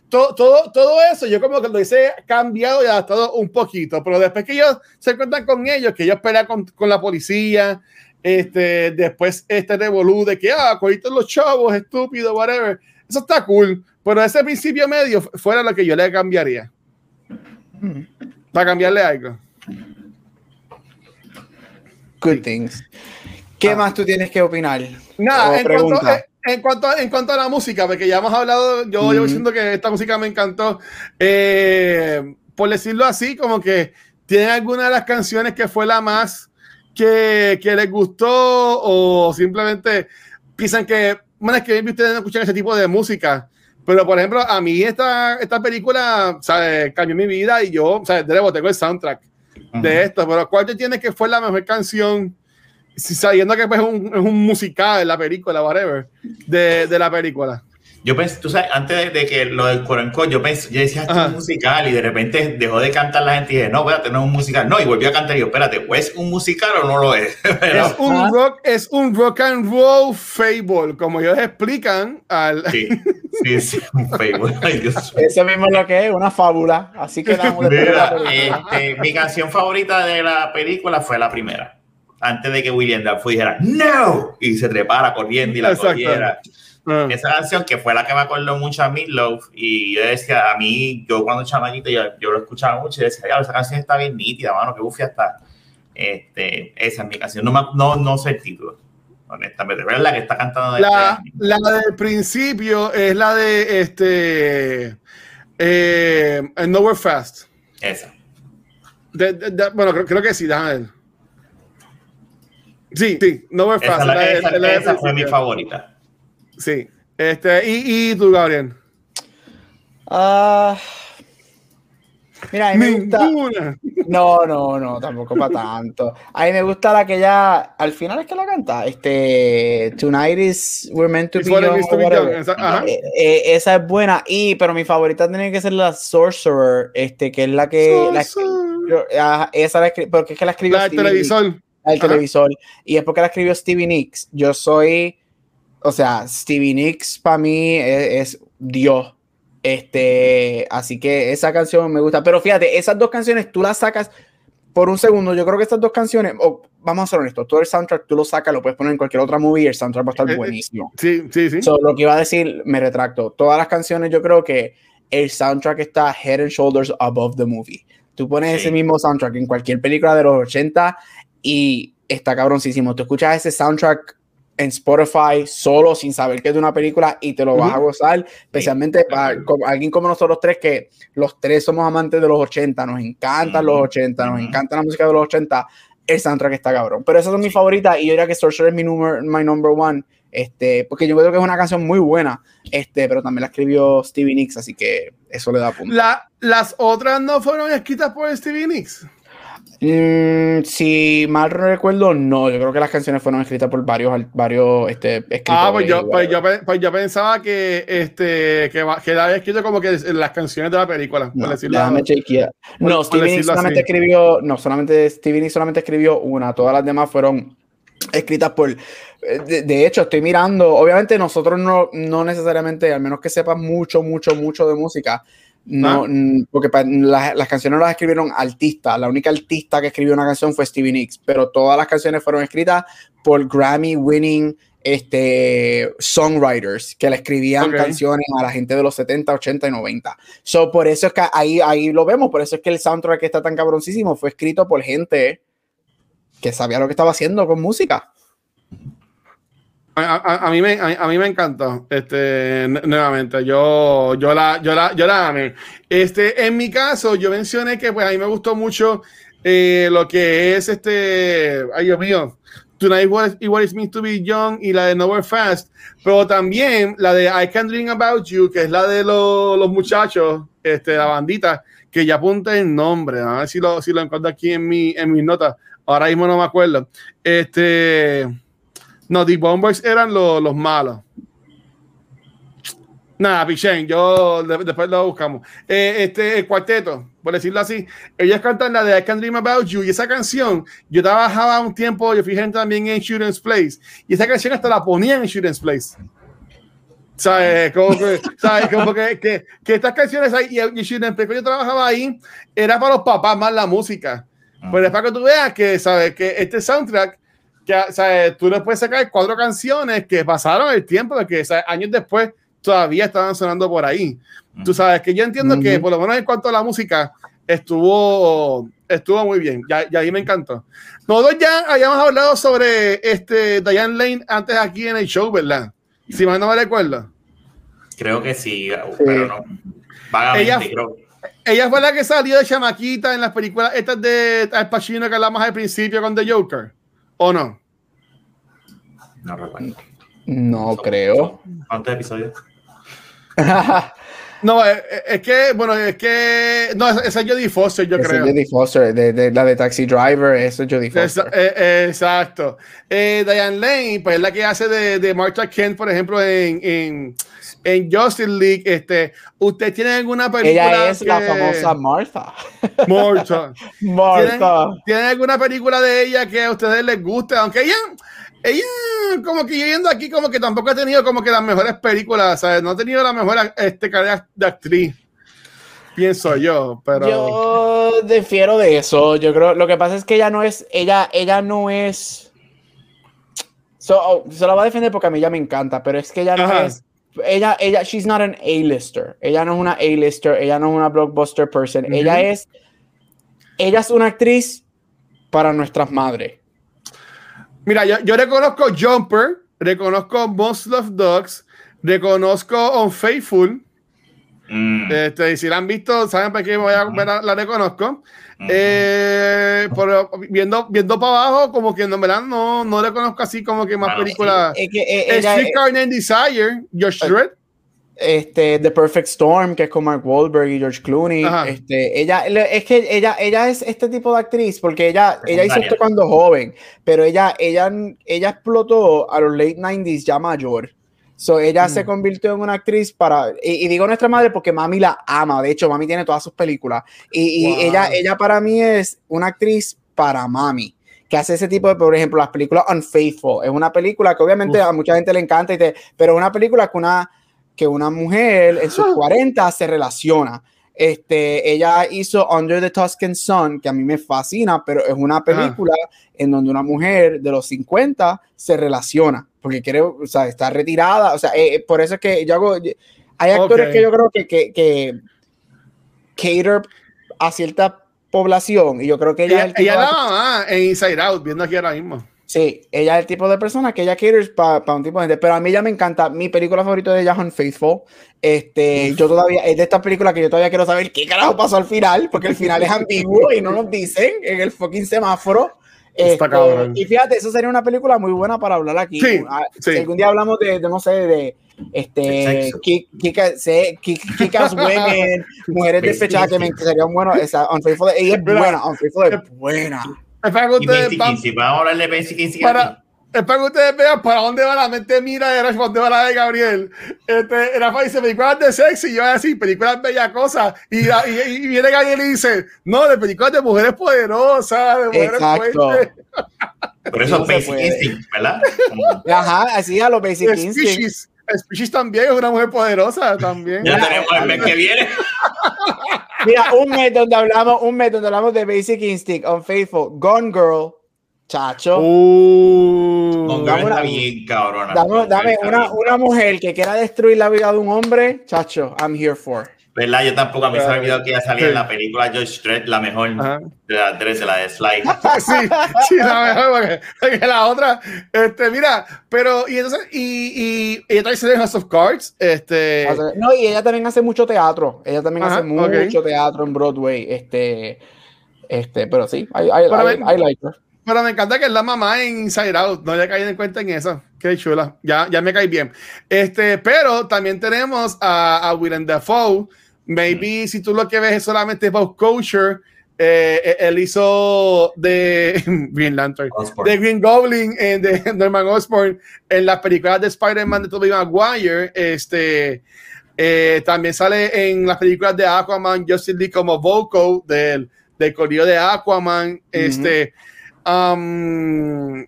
todo, todo, todo, eso, yo como que lo hice cambiado y adaptado un poquito, pero después que ellos se encuentran con ellos, que ellos pelean con, con la policía, este, después este revolú de que, ah, cogitos los chavos, estúpido, whatever, eso está cool. Pero ese principio medio fuera lo que yo le cambiaría. Para cambiarle algo. Good things. ¿Qué ah. más tú tienes que opinar? Nada, en cuanto, en, cuanto, en cuanto, a la música, porque ya hemos hablado, yo, yo siento que esta música me encantó. Eh, por decirlo así, como que tiene alguna de las canciones que fue la más que, que les gustó o simplemente piensan que, bueno, es que ustedes no escuchan ese tipo de música pero, por ejemplo, a mí esta, esta película ¿sabes? cambió mi vida y yo, ¿sabes? Debo, tengo el soundtrack de esto. Pero, ¿cuál te tiene que fue la mejor canción? Si, sabiendo que pues, es, un, es un musical, la película, whatever, de, de la película. Yo pensé, tú sabes, antes de, que lo del Corenco, yo pensé, yo decía, esto es un musical y de repente dejó de cantar la gente y dije, no, voy a tener un musical. No, y volvió a cantar y yo, espérate, ¿es un musical o no lo es? (laughs) es, un rock, es un rock and roll fable, como ellos explican al... Sí, sí, sí, un fable. Eso mismo es lo que es, una fábula. Así que (laughs) Mira, este, mi canción favorita de la película fue la primera. Antes de que William Dafoe dijera, ¡No! Y se trepara corriendo y la cogiera. Ah. Esa canción que fue la que me acordó mucho a Love y yo decía, a mí, yo cuando chamaquito, yo, yo lo escuchaba mucho y decía, esa canción está bien nítida, mano, que bufia está. Este, esa es mi canción, no, no, no sé el título, honestamente, pero es la que está cantando. De la, este la del principio es la de este, eh, Nowhere Fast. Esa. bueno, creo, creo, que sí, déjame ver. Sí, sí, Nowhere Fast. Esa, esa fue mi favorita. Sí. Este, ¿y, y tú, Gabriel? Ah. mira, a mí me gusta. No, no, no, tampoco para tanto. A mí me gusta la que ya. Al final es que la canta. Este. Tonight is We're Meant to Be Young. Esa, eh, eh, esa, es buena. Y, pero mi favorita tiene que ser la Sorcerer. Este, que es la que. La, esa la porque es que la escribió la del televisor. El televisor. Y es porque la escribió Stevie Nicks. Yo soy, o sea, Stevie Nicks para mí es, Dios. Este, así que esa canción me gusta. Pero fíjate, esas dos canciones tú las sacas por un segundo. Yo creo que estas dos canciones, vamos a ser honestos, todo el soundtrack tú lo sacas, lo puedes poner en cualquier otra movie y el soundtrack va a estar eh, eh, buenísimo. Sí, sí, sí. lo que iba a decir, me retracto. Todas las canciones, yo creo que el soundtrack está head and shoulders above the movie. Tú pones ese mismo soundtrack en cualquier película de los 80 y está cabroncísimo. Tú escuchas ese soundtrack en Spotify solo sin saber que es de una película y te lo vas a gozar, especialmente para alguien como nosotros tres que los tres somos amantes de los 80, nos encantan los 80, nos encanta la música de los 80, el soundtrack está cabrón. Pero esas son mis favoritas y yo diría que Sorcerer es mi, number, my number one este, porque yo creo que es una canción muy buena, este, pero también la escribió Stevie Nicks, así que eso le da punto. ¿Las otras no fueron escritas por Stevie Nicks? Mm, si mal recuerdo, no. Yo creo que las canciones fueron escritas por varios, varios este, escritores. Ah, pues yo, pues yo, pues yo, pensaba que, este, que, que había escrito como que las canciones de la película. No, déjame chequear. No, Stevie Nicks solamente escribió, no, solamente Stevie Nicks solamente escribió una. Todas las demás fueron escritas por de, hecho, estoy mirando, obviamente nosotros no, no necesariamente, al menos que sepas mucho, mucho, mucho de música, no, ah. porque las, canciones las escribieron artistas. La única artista que escribió una canción fue Stevie Nicks, pero todas las canciones fueron escritas por Grammy winning este, songwriters que le escribían canciones a la gente de los 70, 80 y 90. So, por eso es que ahí, ahí lo vemos, por eso es que el soundtrack que está tan cabroncísimo fue escrito por gente que sabía lo que estaba haciendo con música. A, mí me, a, mí me encantó. Este, nuevamente, yo, yo la, yo la, yo la amé. Este, en mi caso, yo mencioné que pues a mí me gustó mucho eh, lo que es este, ay Dios mío, Tonight What, It, It Means to Be Young y la de Nowhere Fast, pero también la de I Can Dream About You, que es la de los muchachos, este, la bandita, que ya apunta el nombre, a ver si lo, si lo encuentro aquí en mi, en mis notas. Ahora mismo no me acuerdo. Este. No, The Bombers eran los, malos. Nada, Pichén, yo después lo buscamos. Eh, este el cuarteto, por decirlo así, ellos cantan la de I Can Dream About You y esa canción, yo trabajaba un tiempo, yo gente también en Students Place y esa canción hasta la ponían en Students Place. ¿Sabes? Como que, ¿sabes? Como que, que, que estas canciones ahí, y, y Students Place, yo trabajaba ahí, era para los papás más la música. Pero es para que tú veas que, ¿sabes? Que este soundtrack que tú le puedes sacar cuatro canciones que pasaron el tiempo, de que años después todavía estaban sonando por ahí. Tú sabes que yo entiendo que, por lo menos en cuanto a la música, estuvo, estuvo muy bien. Y, ahí me encantó. Nosotros ya habíamos hablado sobre este Diane Lane antes aquí en el show, ¿verdad? Si mal no me recuerdo. Creo que sí, pero no. Vagamente, ella, creo. ella fue la que salió de chamaquita en las películas estas de Al Pacino que hablamos al principio con The Joker. ¿O no? No recuerdo. No creo. ¿Cuántos episodios? (laughs) no, eh, eh, es, que, bueno, es que. No, esa es Jodie Foster, yo creo. Es Jodie Foster, de, la de Taxi Driver, eso es Jodie Foster. Eh, exacto. Diane Lane, pues es la que hace de, de Martha Kent, por ejemplo, en, en, en Justice League. Este, ¿Usted tiene alguna película? Ella es la famosa Martha. Martha. (laughs) Martha. ¿Tiene alguna película de ella que a ustedes les guste? Aunque ella ella, como que yendo aquí, como que tampoco ha tenido como que las mejores películas, ¿sabes? No ha tenido la mejor este, carrera de actriz, pienso yo, pero... Yo difiero de eso, yo creo, lo que pasa es que ella no es, ella, ella no es... Oh, se la va a defender porque a mí ya me encanta, pero es que ella no es... Ella, ella, she's not an A-lister. Ella no es una A-lister, ella no es una blockbuster person. Ella es, ella es una actriz para nuestras madres Mira, yo, yo reconozco Jumper, reconozco Most Love Dogs, reconozco Unfaithful. Mm. Este, si la han visto, saben para qué voy a, la, reconozco. Eh, viendo, viendo para abajo, como que no, ¿verdad? no, no reconozco así como que más películas. Es que, eh, Street Desire, Josh Dredd este, The Perfect Storm, que es con Mark Wahlberg y George Clooney. Este, ella, es que ella, ella es este tipo de actriz porque ella, ella hizo esto cuando joven, pero ella, ella, ella explotó a los late 90s ya mayor. So, ella se mm. convirtió en una actriz para, y, digo nuestra madre porque mami la ama, de hecho mami tiene todas sus películas, y, ella, ella para mí es una actriz para mami, que hace ese tipo de, por ejemplo, las películas Unfaithful, es una película que obviamente a mucha gente le encanta, y pero es una película que una, que una mujer en sus (laughs) 40 se relaciona. Este, ella hizo Under the Tuscan Sun, que a mí me fascina, pero es una película en donde una mujer de los 50 se relaciona porque quiere, o sea, está retirada, o sea, eh, por eso es que yo hago, hay actores que yo creo que, que, que cater a cierta población y yo creo que ella, ella, es ella la mamá en Inside Out, viendo aquí ahora mismo. Sí, ella es el tipo de persona que ella quiere para un tipo de gente, pero a mí ya me encanta, mi película favorita de ella es Unfaithful, este, yo todavía, es de estas películas que yo todavía quiero saber qué carajo pasó al final, porque el final es ambiguo y no nos dicen en el fucking semáforo, este, y fíjate, eso sería una película muy buena para hablar aquí. Ah, si algún día hablamos de, no sé, de este Kikas Women, (laughs) mujeres despechadas, que me sería bueno. Esa, Unfaithful, ella es buena, Unfaithful es buena. Vamos a hablar de Para, es para que ustedes vean para dónde va la mente mira de para dónde va la de Gabriel. Este, Rafa dice películas de sexy, y yo voy a decir películas bella cosas. Y, y, viene Gabriel y dice, no, de películas de mujeres poderosas, de mujeres fuertes. Por eso Basic Instinct, ¿verdad? (laughs) Ajá, así a los Basic Instinct. Species también es una mujer poderosa también. Ya tenemos el mes que viene. Mira, un mes donde hablamos, un mes donde hablamos de Basic Instinct, Unfaithful, Gone Girl, Chacho. Uh, una, bien, cabrona. Dame, dame una, una, mujer que quiera destruir la vida de un hombre, chacho, I'm here for. ¿Verdad? Yo tampoco a mí se me olvidó que ya salía en la película George Strait, la mejor de las tres, la de Sly. (laughs) sí, sí, la mejor, porque, la otra, este, mira, pero, y entonces, y, y, ella también House of Cards, este. No, y ella también hace mucho teatro, ella también hace mucho teatro en Broadway, este, este, pero sí, I, I, I like her. Pero me encanta que es la mamá en Inside Out. No había caído en cuenta en eso. Qué chula. Ya, ya me cae bien. Este, pero también tenemos a, a Willem Dafoe. Maybe mm. si tú lo que ves es solamente Bob Kosher, eh, eh, él hizo de (laughs) Green Lantern, de Green Goblin, eh, de (laughs) Norman Osborn en las películas de Spider-Man de Tobey Maguire. Este, eh, también sale en las películas de Aquaman, Justin Lee como Vocal del, del corrido de Aquaman. Este Um,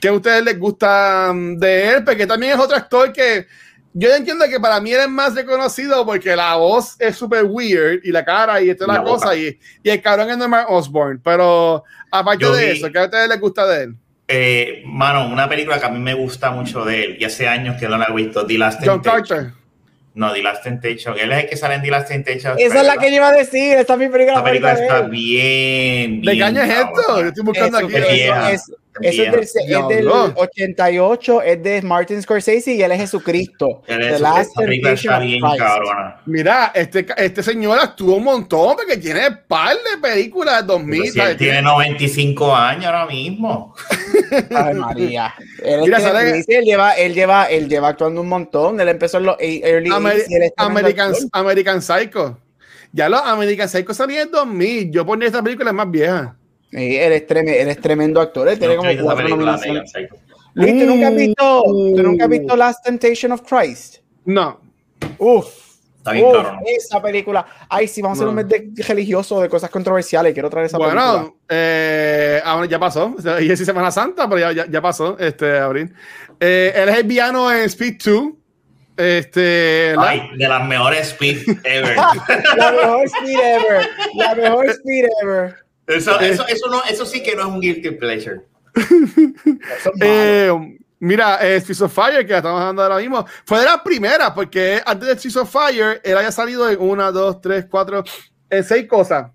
¿Qué a ustedes les gusta de él? Porque también es otro actor que yo entiendo que para mí él es más reconocido porque la voz es súper weird y la cara y toda la, cosa y, y, el cabrón es Norman Osborn. Pero aparte de eso, ¿qué a ustedes les gusta de él? Eh, mano, una película que a mí me gusta mucho de él y hace años que no la he visto, The Last John Carter. No, The Last Temptation. Él es el que sale en The Last Temptation. Esa es la que yo iba a decir. Esta es mi película. La película está bien, bien. ¿De qué año es esto? Yo estoy buscando aquí. Es, eso es del, es del 88, es de Martin Scorsese y él es Jesucristo. (laughs) Mira, este, este señor actuó un montón porque tiene un par de películas 2000. Si él tiene 95 años ahora mismo. (laughs) Ay, María. Él, Mira, él, lleva, él, lleva, él lleva actuando un montón. Él empezó en los early American, American Psycho. Ya los American Psycho salían en 2000. Yo ponía esta película más vieja. Sí, él, es tremendo, tremendo actor. Él tiene como cuatro nominaciones. Luis, ¿tú nunca, has visto, ¿tú nunca has visto Last Temptation of Christ? No. Uf. Está bien Uf, esa película. Ay, sí, vamos a hacer un mes de religioso, de cosas controversiales. Quiero traer esa película. Bueno, eh, ya pasó. (laughs) Y es Semana Santa, pero ya, ya, pasó, este, abril. Eh, él es el villano en Speed 2. Este, Ay, de las mejores Speed (laughs) ever. la mejor Speed ever. La mejor Speed ever. Eso, eso, eso, no, eso sí que no es un guilty pleasure. eh, mira, eh, Streets of Fire, que estamos hablando ahora mismo, fue de la primera, porque antes de Streets of Fire, él había salido en una, dos, tres, cuatro, en seis cosas.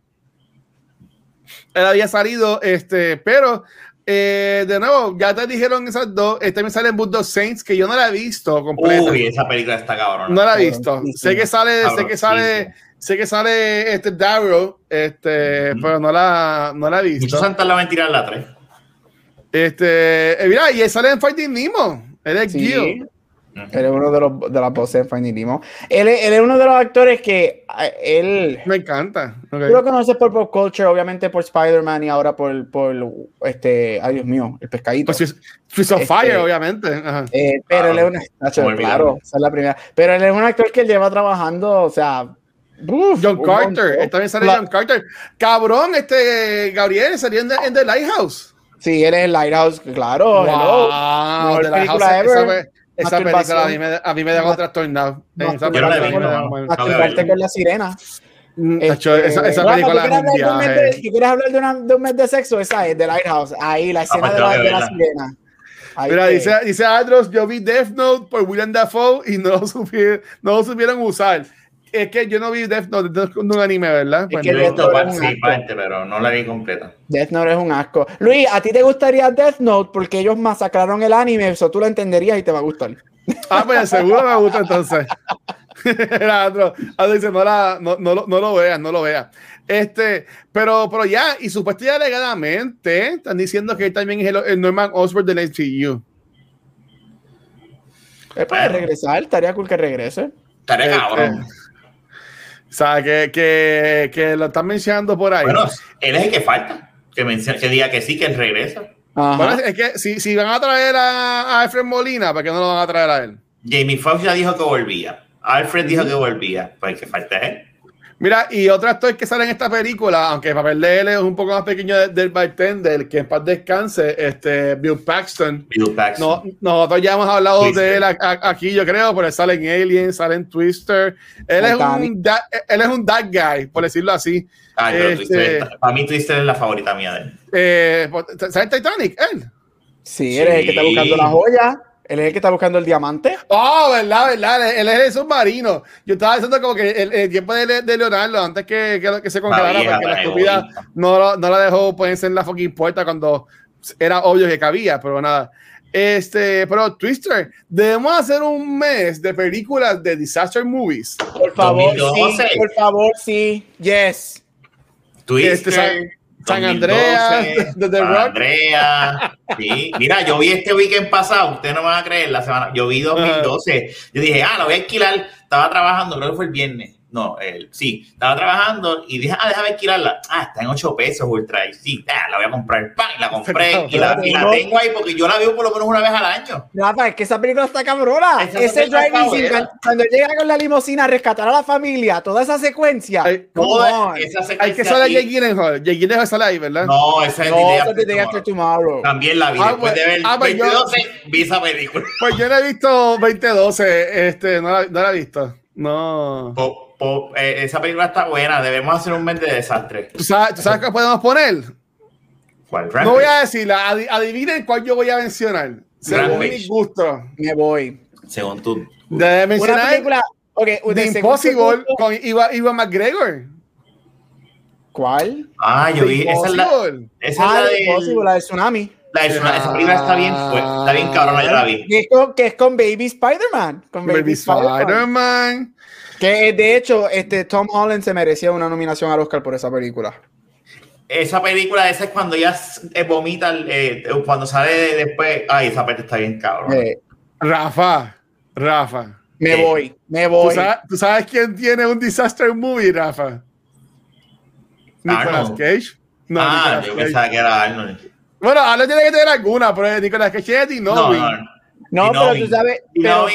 Él había salido, este, pero eh, de nuevo, ya te dijeron esas dos. Este me sale en Book of Saints, que yo no la he visto completa. Uy, esa película está cabrón. No la he visto. sé que sale, sé que sale sé que sale este Darrow, este, pero no la, no la he visto. Muchos Santa la van a tirar la 3. Este, eh, mira, y él sale en Fighting Nemo. Él es sí. Él es uno de, los, de las voces en Finding Nemo. Él, él, es uno de los actores que él... Me encanta. Okay. Tú lo conoces por pop culture, obviamente por Spider-Man y ahora por, por este... Ay, Dios mío, el pescadito. Pues Fist of este, Fire, obviamente. Eh, pero él es un... claro, esa es la primera. Pero él es un actor que lleva trabajando, o sea... Uf, John Carter, Él también sale la... John Carter. Cabrón, este Gabriel salió en, en The Lighthouse. Sí, él es el Lighthouse, claro. Wow, The Lighthouse, esa, esa película a mí me, a mí me un trastornado. Película con la sirena. Mm, este, esa, esa película es un viaje. Si quieres hablar de, una, de, un mes de sexo, esa es The Lighthouse. Ahí, la escena de, la, de la sirena. Ahí Mira, dice, dice Andros, yo vi Death Note por William Dafoe y no lo (laughs) supieron, no lo supieron usar es que yo no vi Death Note, es un anime, ¿verdad? Es que yo he visto parte, pero no la vi completa. Death Note es un asco. Luis, ¿a ti te gustaría Death Note? Porque ellos masacraron el anime, eso tú lo entenderías y te va a gustar. Ah, pues seguro me gusta entonces. (laughs) Andro, dice, no, la, no, no, no, lo veas, no lo veas. Este, pero, pero ya, y supuestamente alegadamente están diciendo que él también es el, Norman Osborn del MCU. puede regresar, estaría cool que regrese. Estaría este, cabrón. O sea, que, que, que, lo están mencionando por ahí. Bueno, él es el que falta. Que, menciona, que diga que sí, que él regresa. Bueno, es que si, si, van a traer a, Alfred Molina, ¿para qué no lo van a traer a él? Jamie Foxx ya dijo que volvía. Alfred dijo que volvía. Pues el que falta es él. Mira, y otro actor que sale en esta película, aunque el papel de él es un poco más pequeño del bartender, que en paz descanse, este, Bill Paxton. Bill Paxton. No, nosotros ya hemos hablado de él aquí, yo creo, porque sale en Alien, sale en Twister. Él es, un da, él es un dad guy, por decirlo así. Ah, este, para mí Twister es la favorita mía de él. Eh, ¿Sabes Titanic? Él. Sí, sí, él es el que está buscando la joya. Él es el que está buscando el diamante. Oh, verdad, verdad. Él es el submarino. Yo estaba diciendo como que el, tiempo de, de, Leonardo, antes que, que, que se congelara, porque la estúpida no, no la dejó ponerse en la fucking puerta cuando era obvio que cabía, pero nada. Este, pero Twister, debemos hacer un mes de películas de disaster movies. Por favor, sí, por favor, sí. Yes. Twister. Este, San Andrea, desde Andrea. Sí. Mira, yo vi este weekend pasado, ustedes no van a creer, la semana, yo vi 2012. Yo dije, ah, lo voy a alquilar. Estaba trabajando, creo que fue el viernes. No, él, sí, estaba trabajando y dije, ah, déjame alquilarla. Ah, está en 8 pesos Ultra. Y sí, ah, la voy a comprar. ¡Pam! Y la compré (laughs) y, la, y, la, tengo ahí porque yo la veo por lo menos una vez al año. No, es que esa película está cabrona. Ese driving scene, cuando, llega con la limusina a rescatar a la familia, toda esa secuencia. Hay, toda esa secuencia. Hay que salir Jake Gyllenhaal. Jake Gyllenhaal sale ahí, ¿verdad? No, esa es no, el Day After Tomorrow. También la vi. Ah, después pues, de ver ah, 2012, pues vi esa película. Pues yo no he visto 2012. Este, no, la, no la he visto. No. Eh, esa película está buena, debemos hacer un mes de desastre. ¿Tú sabes, ¿tú qué podemos poner? ¿Cuál? No voy a decirla, adivinen cuál yo voy a mencionar. Según mi gusto. Me voy. Según tú. Debe mencionar Una película, okay, The Impossible con Ivan McGregor. ¿Cuál? Ah, yo vi. Esa es la, esa ah, es la de Impossible, la de Tsunami. La de Tsunami. Esa película está bien, está bien cabrona, yo la vi. Que es con, que es con Baby Spider-Man. Con Baby, Baby Spider-Man. Que de hecho, este Tom Holland se merecía una nominación al Oscar por esa película. Esa película, esa es cuando ya vomita, eh, cuando sale después. Ay, esa parte está bien cabrón. Eh, Rafa, Rafa. Me voy, me voy. ¿Tú sabes, quién tiene un disaster movie, Rafa? Nicolas Cage. No, ah, yo pensaba que era Arnold. Bueno, Arnold tiene que tener alguna, pero Nicolas Cage es no, no, no. No, pero tú sabes. Pero,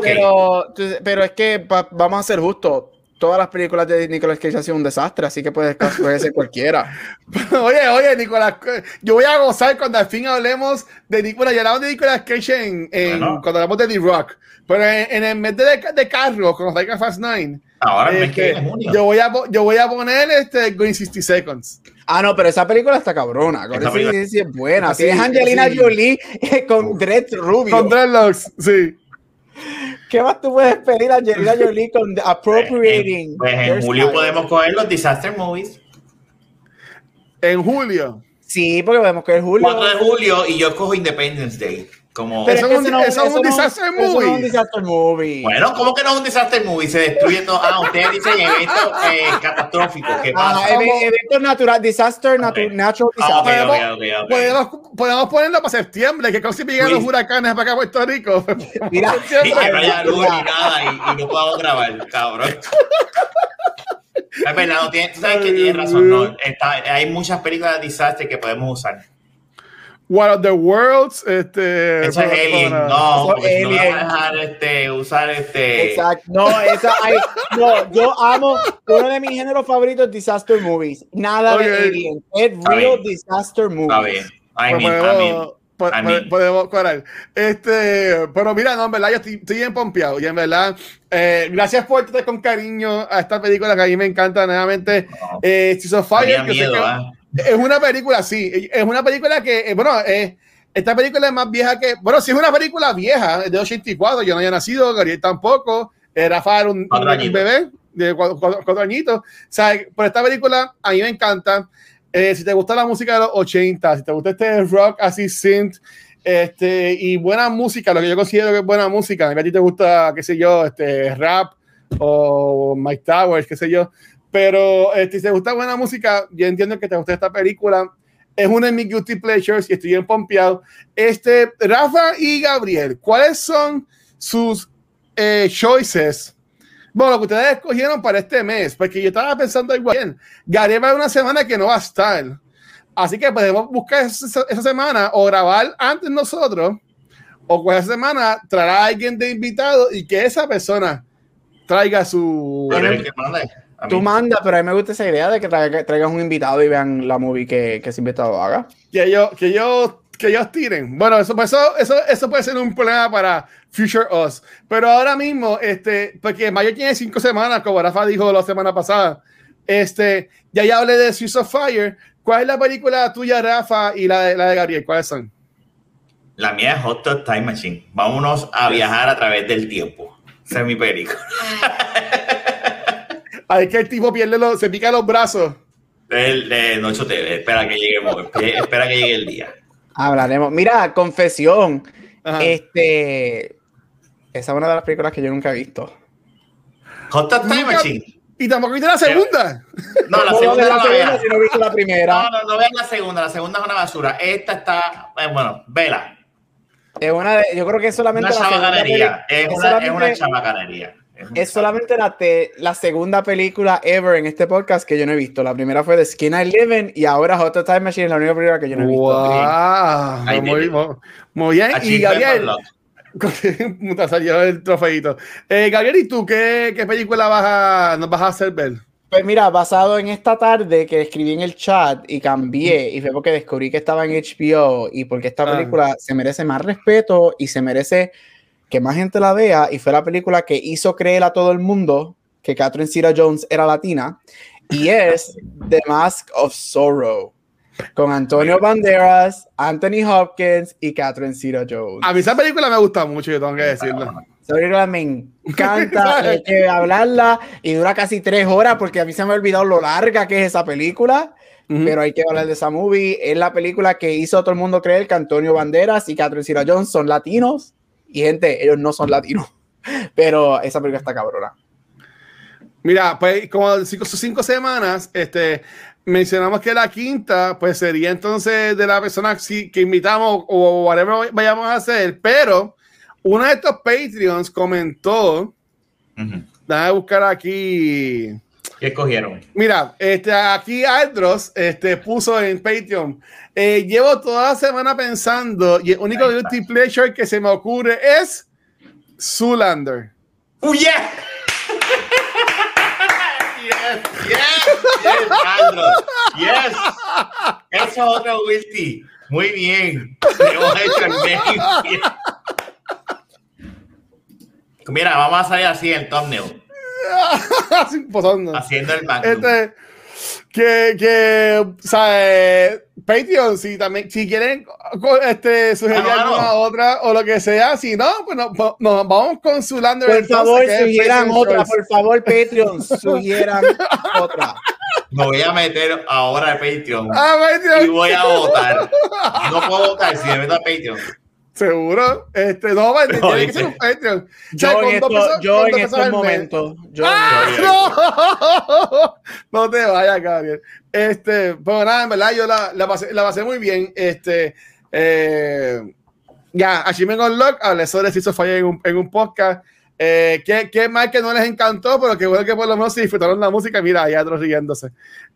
pero, pero, es que vamos a ser justos. Todas las películas de Nicolas Cage han sido un desastre, así que puede, puede (laughs) ser cualquiera. (laughs) oye, oye, Nicolas, yo voy a gozar cuando al fin hablemos de Nicolas. Ya hablamos de Nicolas Cage en, cuando hablamos de The Rock. Pero en, el mes de, de Carlos, con Taika Fast 9, Ahora es que yo voy a yo voy a poner este Green 60 Seconds. Ah, no, pero esa película está cabrona. Con esa sí, es buena. Tienes Angelina Jolie con Dread Rubio. Con dreadlocks, sí. ¿Qué más tú puedes pedir a Angelina Jolie con (laughs) appropriating? Pues, en, pues julio podemos coger los disaster movies. En julio. Sí, porque podemos coger julio. 4 de julio y yo cojo Independence Day. Como... eso, es un, no, eso, es un disaster movie. Eso es un disaster movie. Bueno, ¿cómo que no es un disaster movie? Se destruye todo. Ah, ustedes dicen eventos eh, catastróficos. ¿Qué ah, pasa? Ah, eventos natural, disaster, okay. natural ah, disaster. okay, okay, podemos, podemos, ponerlo para septiembre, que casi llegan los huracanes para acá a Puerto Rico. (laughs) Mira, (laughs) y que no haya luz ni nada y, y no puedo grabar, cabrón. Es verdad, no tiene, tú sabes que tienes razón. No, está, hay muchas películas de desastre que podemos usar. One of the Worlds, este. Eso es Alien, no, porque no vamos a dejar este, usar este. Exacto, no, esa, hay, no, yo amo uno de mis géneros favoritos, disaster movies. Nada okay. de Alien, es real disaster movies. Está bien. I mean, I mean, podemos correr. Este, pero mira, no, en verdad, yo estoy, estoy bien pompeado. Y en verdad, eh, gracias por tratar con cariño a esta película que a mí me encanta nuevamente. Eh, Fire, que miedo, ¿eh? Es una película, sí. Es una película que, eh, bueno, eh, esta película es más vieja que. Bueno, sí es una película vieja, de 84. Yo no había nacido, Gabriel tampoco. Rafa era un, un bebé de cuatro, cuatro, añitos. O sea, por esta película a mí me encanta. Eh, si te gusta la música de los 80, si te gusta este rock así synth, este, y buena música, lo que yo considero que es buena música, a ti te gusta, qué sé yo, este, rap o Mike Towers, qué sé yo, pero este, si te gusta buena música, yo entiendo que te gusta esta película, es una de mis guilty pleasures y estoy bien pompeado. Este, Rafa y Gabriel, ¿cuáles son sus eh, choices bueno, lo que ustedes escogieron para este mes, porque yo estaba pensando igual. Gary va a una semana que no va a estar. Así que podemos buscar esa, semana o grabar antes nosotros, o esa semana traer a alguien de invitado y que esa persona traiga su. Tú manda, pero a mí me gusta esa idea de que traigas un invitado y vean la movie que, que ese invitado haga. Que yo, que yo que ellos tiren. Bueno, eso, eso, eso, eso puede ser un problema para Future Us. Pero ahora mismo, este, porque Mayo tiene cinco semanas, como Rafa dijo la semana pasada. Este, ya ya hablé de Swiss of Fire. ¿Cuál es la película tuya, Rafa, y la de, la de Gabriel? ¿Cuáles son? La mía es Hot Time Machine. Vámonos a viajar a través del tiempo. Esa es mi película. Ahí que el tipo pierde los, se pica los brazos. El, el, no, espera que lleguemos, espera que llegue el día. Hablaremos. Mira, confesión. Este. Esa es una de las películas que yo nunca he visto. Hot Time Machine. Y tampoco viste la segunda. No, la segunda no, la, segunda, si no viste la primera. No, no, no vean la segunda. La segunda es una basura. Esta está. Eh, bueno, vela. Es una de, yo creo que es solamente una chavacanería. Es, una, es una chavacanería. Es, solamente la, la segunda película ever en este podcast que yo no he visto. La primera fue The Skin I Live In y ahora Hot Time Machine es la única película que yo no he visto. Wow. Muy, bien. Y Gabriel, (laughs) salió el trofeito. Eh, Gabriel, ¿y tú qué, qué película vas a, nos vas a hacer ver? Pues mira, basado en esta tarde que escribí en el chat y cambié, y fue porque descubrí que estaba en HBO y porque esta ah. película se merece más respeto y se merece que más gente la vea y fue la película que hizo creer a todo el mundo que Catherine Zeta Jones era latina y es The Mask of Sorrow con Antonio Banderas, Anthony Hopkins y Catherine Zeta Jones. A mí esa película me gusta mucho, yo tengo que decirlo. Esa película me encanta, (laughs) hay que hablarla y dura casi tres horas porque a mí se me ha olvidado lo larga que es esa película. Pero hay que hablar de esa movie. Es la película que hizo a todo el mundo creer que Antonio Banderas y Catherine Zeta Jones son latinos y gente, ellos no son latinos, (laughs) pero esa película está cabrona. Mira, pues como cinco, cinco semanas, este, mencionamos que la quinta, pues sería entonces de la persona que invitamos o whatever vayamos a hacer, pero uno de estos Patreons comentó, déjame buscar aquí. ¿Qué escogieron? Mira, este, aquí Aldros este, puso en Patreon. Eh, llevo toda la semana pensando y el único guilty pleasure que se me ocurre es Zoolander. ¡Oh, yeah! (laughs) yes, yes, yes, Aldros. Yes. Eso es otro guilty. Muy bien. Hemos hecho el bien. (laughs) Mira, vamos a salir así en thumbnail. (laughs) Haciendo el magnum. Este, que, que, o sea, Patreon, si también, si quieren este, sugerir alguna otra o lo que sea, si no, pues nos, vamos con su lander. Por favor, sugieran otra, por favor, Patreon, (laughs) sugieran otra. Me voy a meter ahora a Patreon, ah, Patreon. y voy a votar. (laughs) No puedo votar si me meto a Patreon. Seguro. Este, no, no (laughs) tiene que ser un Patreon. Yo, en, esto, yo en estos momentos. Yo, ¡Ah, no! (laughs) no te vayas, Gabriel. Este, pues nada, en verdad, yo la, la, pasé, la pasé muy bien. Este, eh, ya, Achievement Unlock hablé sobre si hizo falla en un, en un podcast. Eh, ¿qué, ¿Qué más que no les encantó? Pero que bueno que por lo menos se disfrutaron la música. Mira, hay otros riéndose.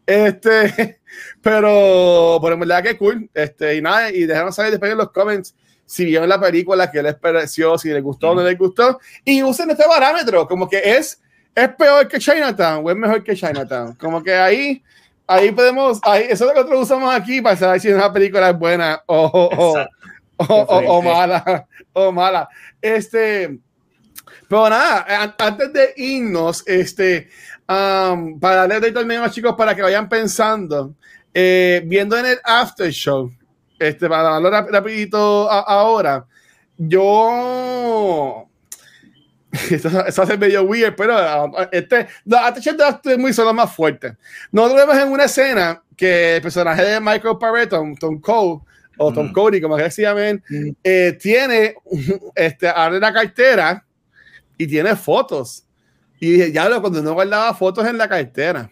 Este, (laughs) pero, por en verdad que cool. Este, y nada, y dejaron saber después en los comments si vieron la película, qué les pareció, si les gustó o no les gustó. Y usen este parámetro, como que es, es peor que Chinatown o es mejor que Chinatown. Como que ahí, ahí podemos, ahí, eso es lo que nosotros usamos aquí para saber si una película es buena o, o, o, o mala. O mala. Este. Pero nada, antes de irnos, este, um, para darle también a los chicos para que vayan pensando, eh, viendo en el after show, este, para darlo rapidito ahora, yo... (laughs) Eso, hace medio weird, pero uh, este, es muy solo más fuerte. Nosotros vemos en una escena que el personaje de Michael Pareto, Tom Cole, o Tom mm. Cody, como que se llamen, mm. eh, tiene, (laughs) este, abre la cartera y tiene fotos. Y dije, ya lo, cuando no guardaba fotos en la cartera.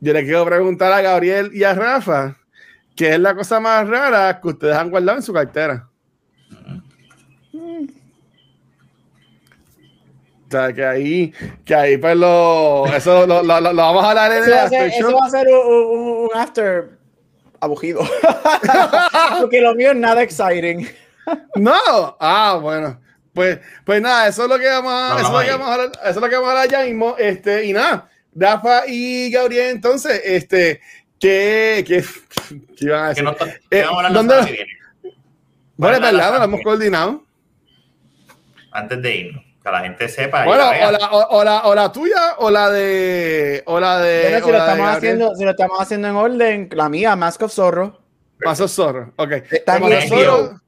Yo le quiero preguntar a Gabriel y a Rafa, ¿Qué es la cosa más rara que ustedes han guardado en su cartera? O sea, que ahí, que ahí pues lo, eso lo, lo, lo vamos a hablar en eso el after Eso va a ser un, un after aburrido. (laughs) Porque lo mío es nada exciting. (laughs) no, ah, bueno. Pues, pues nada, eso es lo que vamos a, eso, es lo que vamos a hablar, eso es lo que vamos a hablar ya mismo. Este, y nada, Rafa y Gabriel, entonces, este, ¿Qué, qué, qué iban a decir? No, eh, ¿Dónde? Bueno, es verdad, lo hemos coordinado. Antes de irnos, que la gente sepa. Bueno, o la, o, la, o la, tuya o la de. O la de. Bueno, si, lo estamos haciendo, si lo estamos haciendo en orden, la mía, Mask of Zorro. Mask of Zorro, ok. Está en HBO.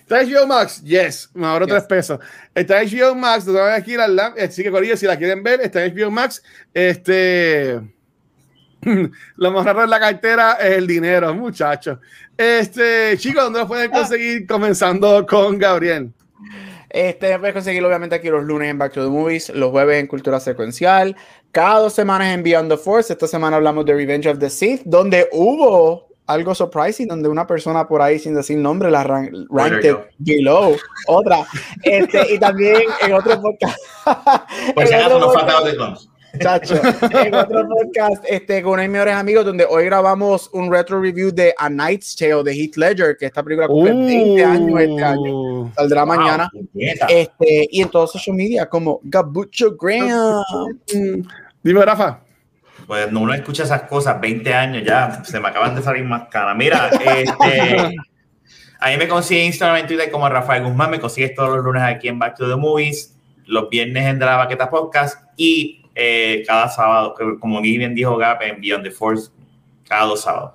¿Está HBO Max? Yes, me ahorro tres pesos. Está HBO Max, te aquí la Así que, Corillo, si la quieren ver, está en HBO Max. Este. (laughs) lo más raro en la cartera es el dinero, muchachos. Este, chicos, ¿dónde lo pueden conseguir? Comenzando con Gabriel. Este, puedes conseguirlo obviamente aquí los lunes en Back to the Movies, los jueves en Cultura Secuencial, cada dos semanas en Beyond the Force. Esta semana hablamos de Revenge of the Sith, donde hubo algo surprising, donde una persona por ahí sin decir nombre la ranked below. Otra. Este, y también en otro podcast. (laughs) Pues ya no falta de Chacho, en otro podcast este, con uno de mis mejores amigos, donde hoy grabamos un retro review de A Night's Tale de Heath Ledger, que esta película cumple 20 uh. años este año, saldrá mañana. Este, y en todos social media, como Gabucho Graham. Dime, Rafa. Pues no uno escucha esas cosas, 20 años ya, se me acaban de salir más caras. Mira, este. (laughs) A mí me consigue Instagram y Twitter como Rafael Guzmán, me consigues todos los lunes aquí en Back to the Movies, los viernes en De la Baqueta Podcast y eh, cada sábado, como bien dijo Gap en Beyond the Force, cada dos sábados.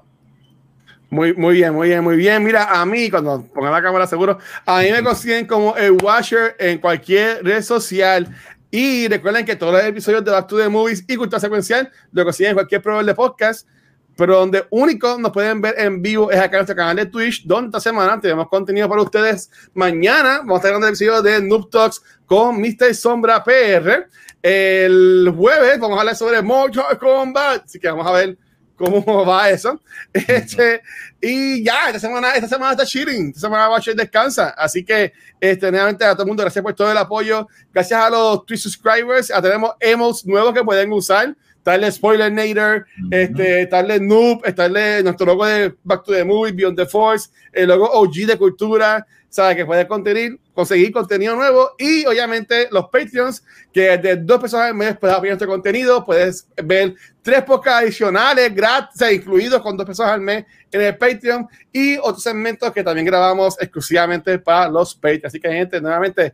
Muy, muy bien, muy bien, muy bien. Mira, a mí, cuando pongan la cámara seguro, a mí me consiguen como el Washer en cualquier red social. Y recuerden que todos los episodios de Back to the Movies y Cultura Secuencial lo consiguen en cualquier proveedor de podcast. Pero donde único nos pueden ver en vivo es acá en nuestro canal de Twitch, donde esta semana tenemos contenido para ustedes. Mañana vamos a en el episodio de Noob Talks con Mr. Sombra PR. El jueves vamos a hablar sobre Mortal Kombat, así que vamos a ver cómo (laughs) va eso. Este, y ya, esta semana, esta semana está chilling, esta semana va a descansa. Así que, este, nuevamente a todo el mundo, gracias por todo el apoyo. Gracias a los Twitch subscribers, tenemos emotes nuevos que pueden usar. Estarle Spoiler Nader, este, estarle Noob, estarle nuestro logo de Back to the Movie, Beyond the Force, el logo OG de Cultura, sabe que puedes conseguir, conseguir contenido nuevo y obviamente los Patreons, que de dos pesos al mes puedes apoyar este contenido, puedes ver tres podcasts adicionales gratis, incluidos con dos pesos al mes en el Patreon y otros segmentos que también grabamos exclusivamente para los Patreons. Así que gente, nuevamente,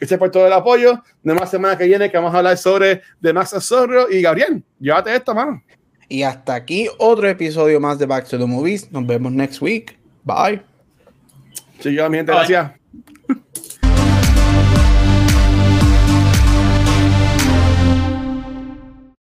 gracias por todo el apoyo. De más semana que viene que vamos a hablar sobre The Max Zorro y Gabriel, llévate esto, mano. Y hasta aquí otro episodio más de Back to the Movies. Nos vemos next week. Bye. Sí, yo, mi gente, gracias.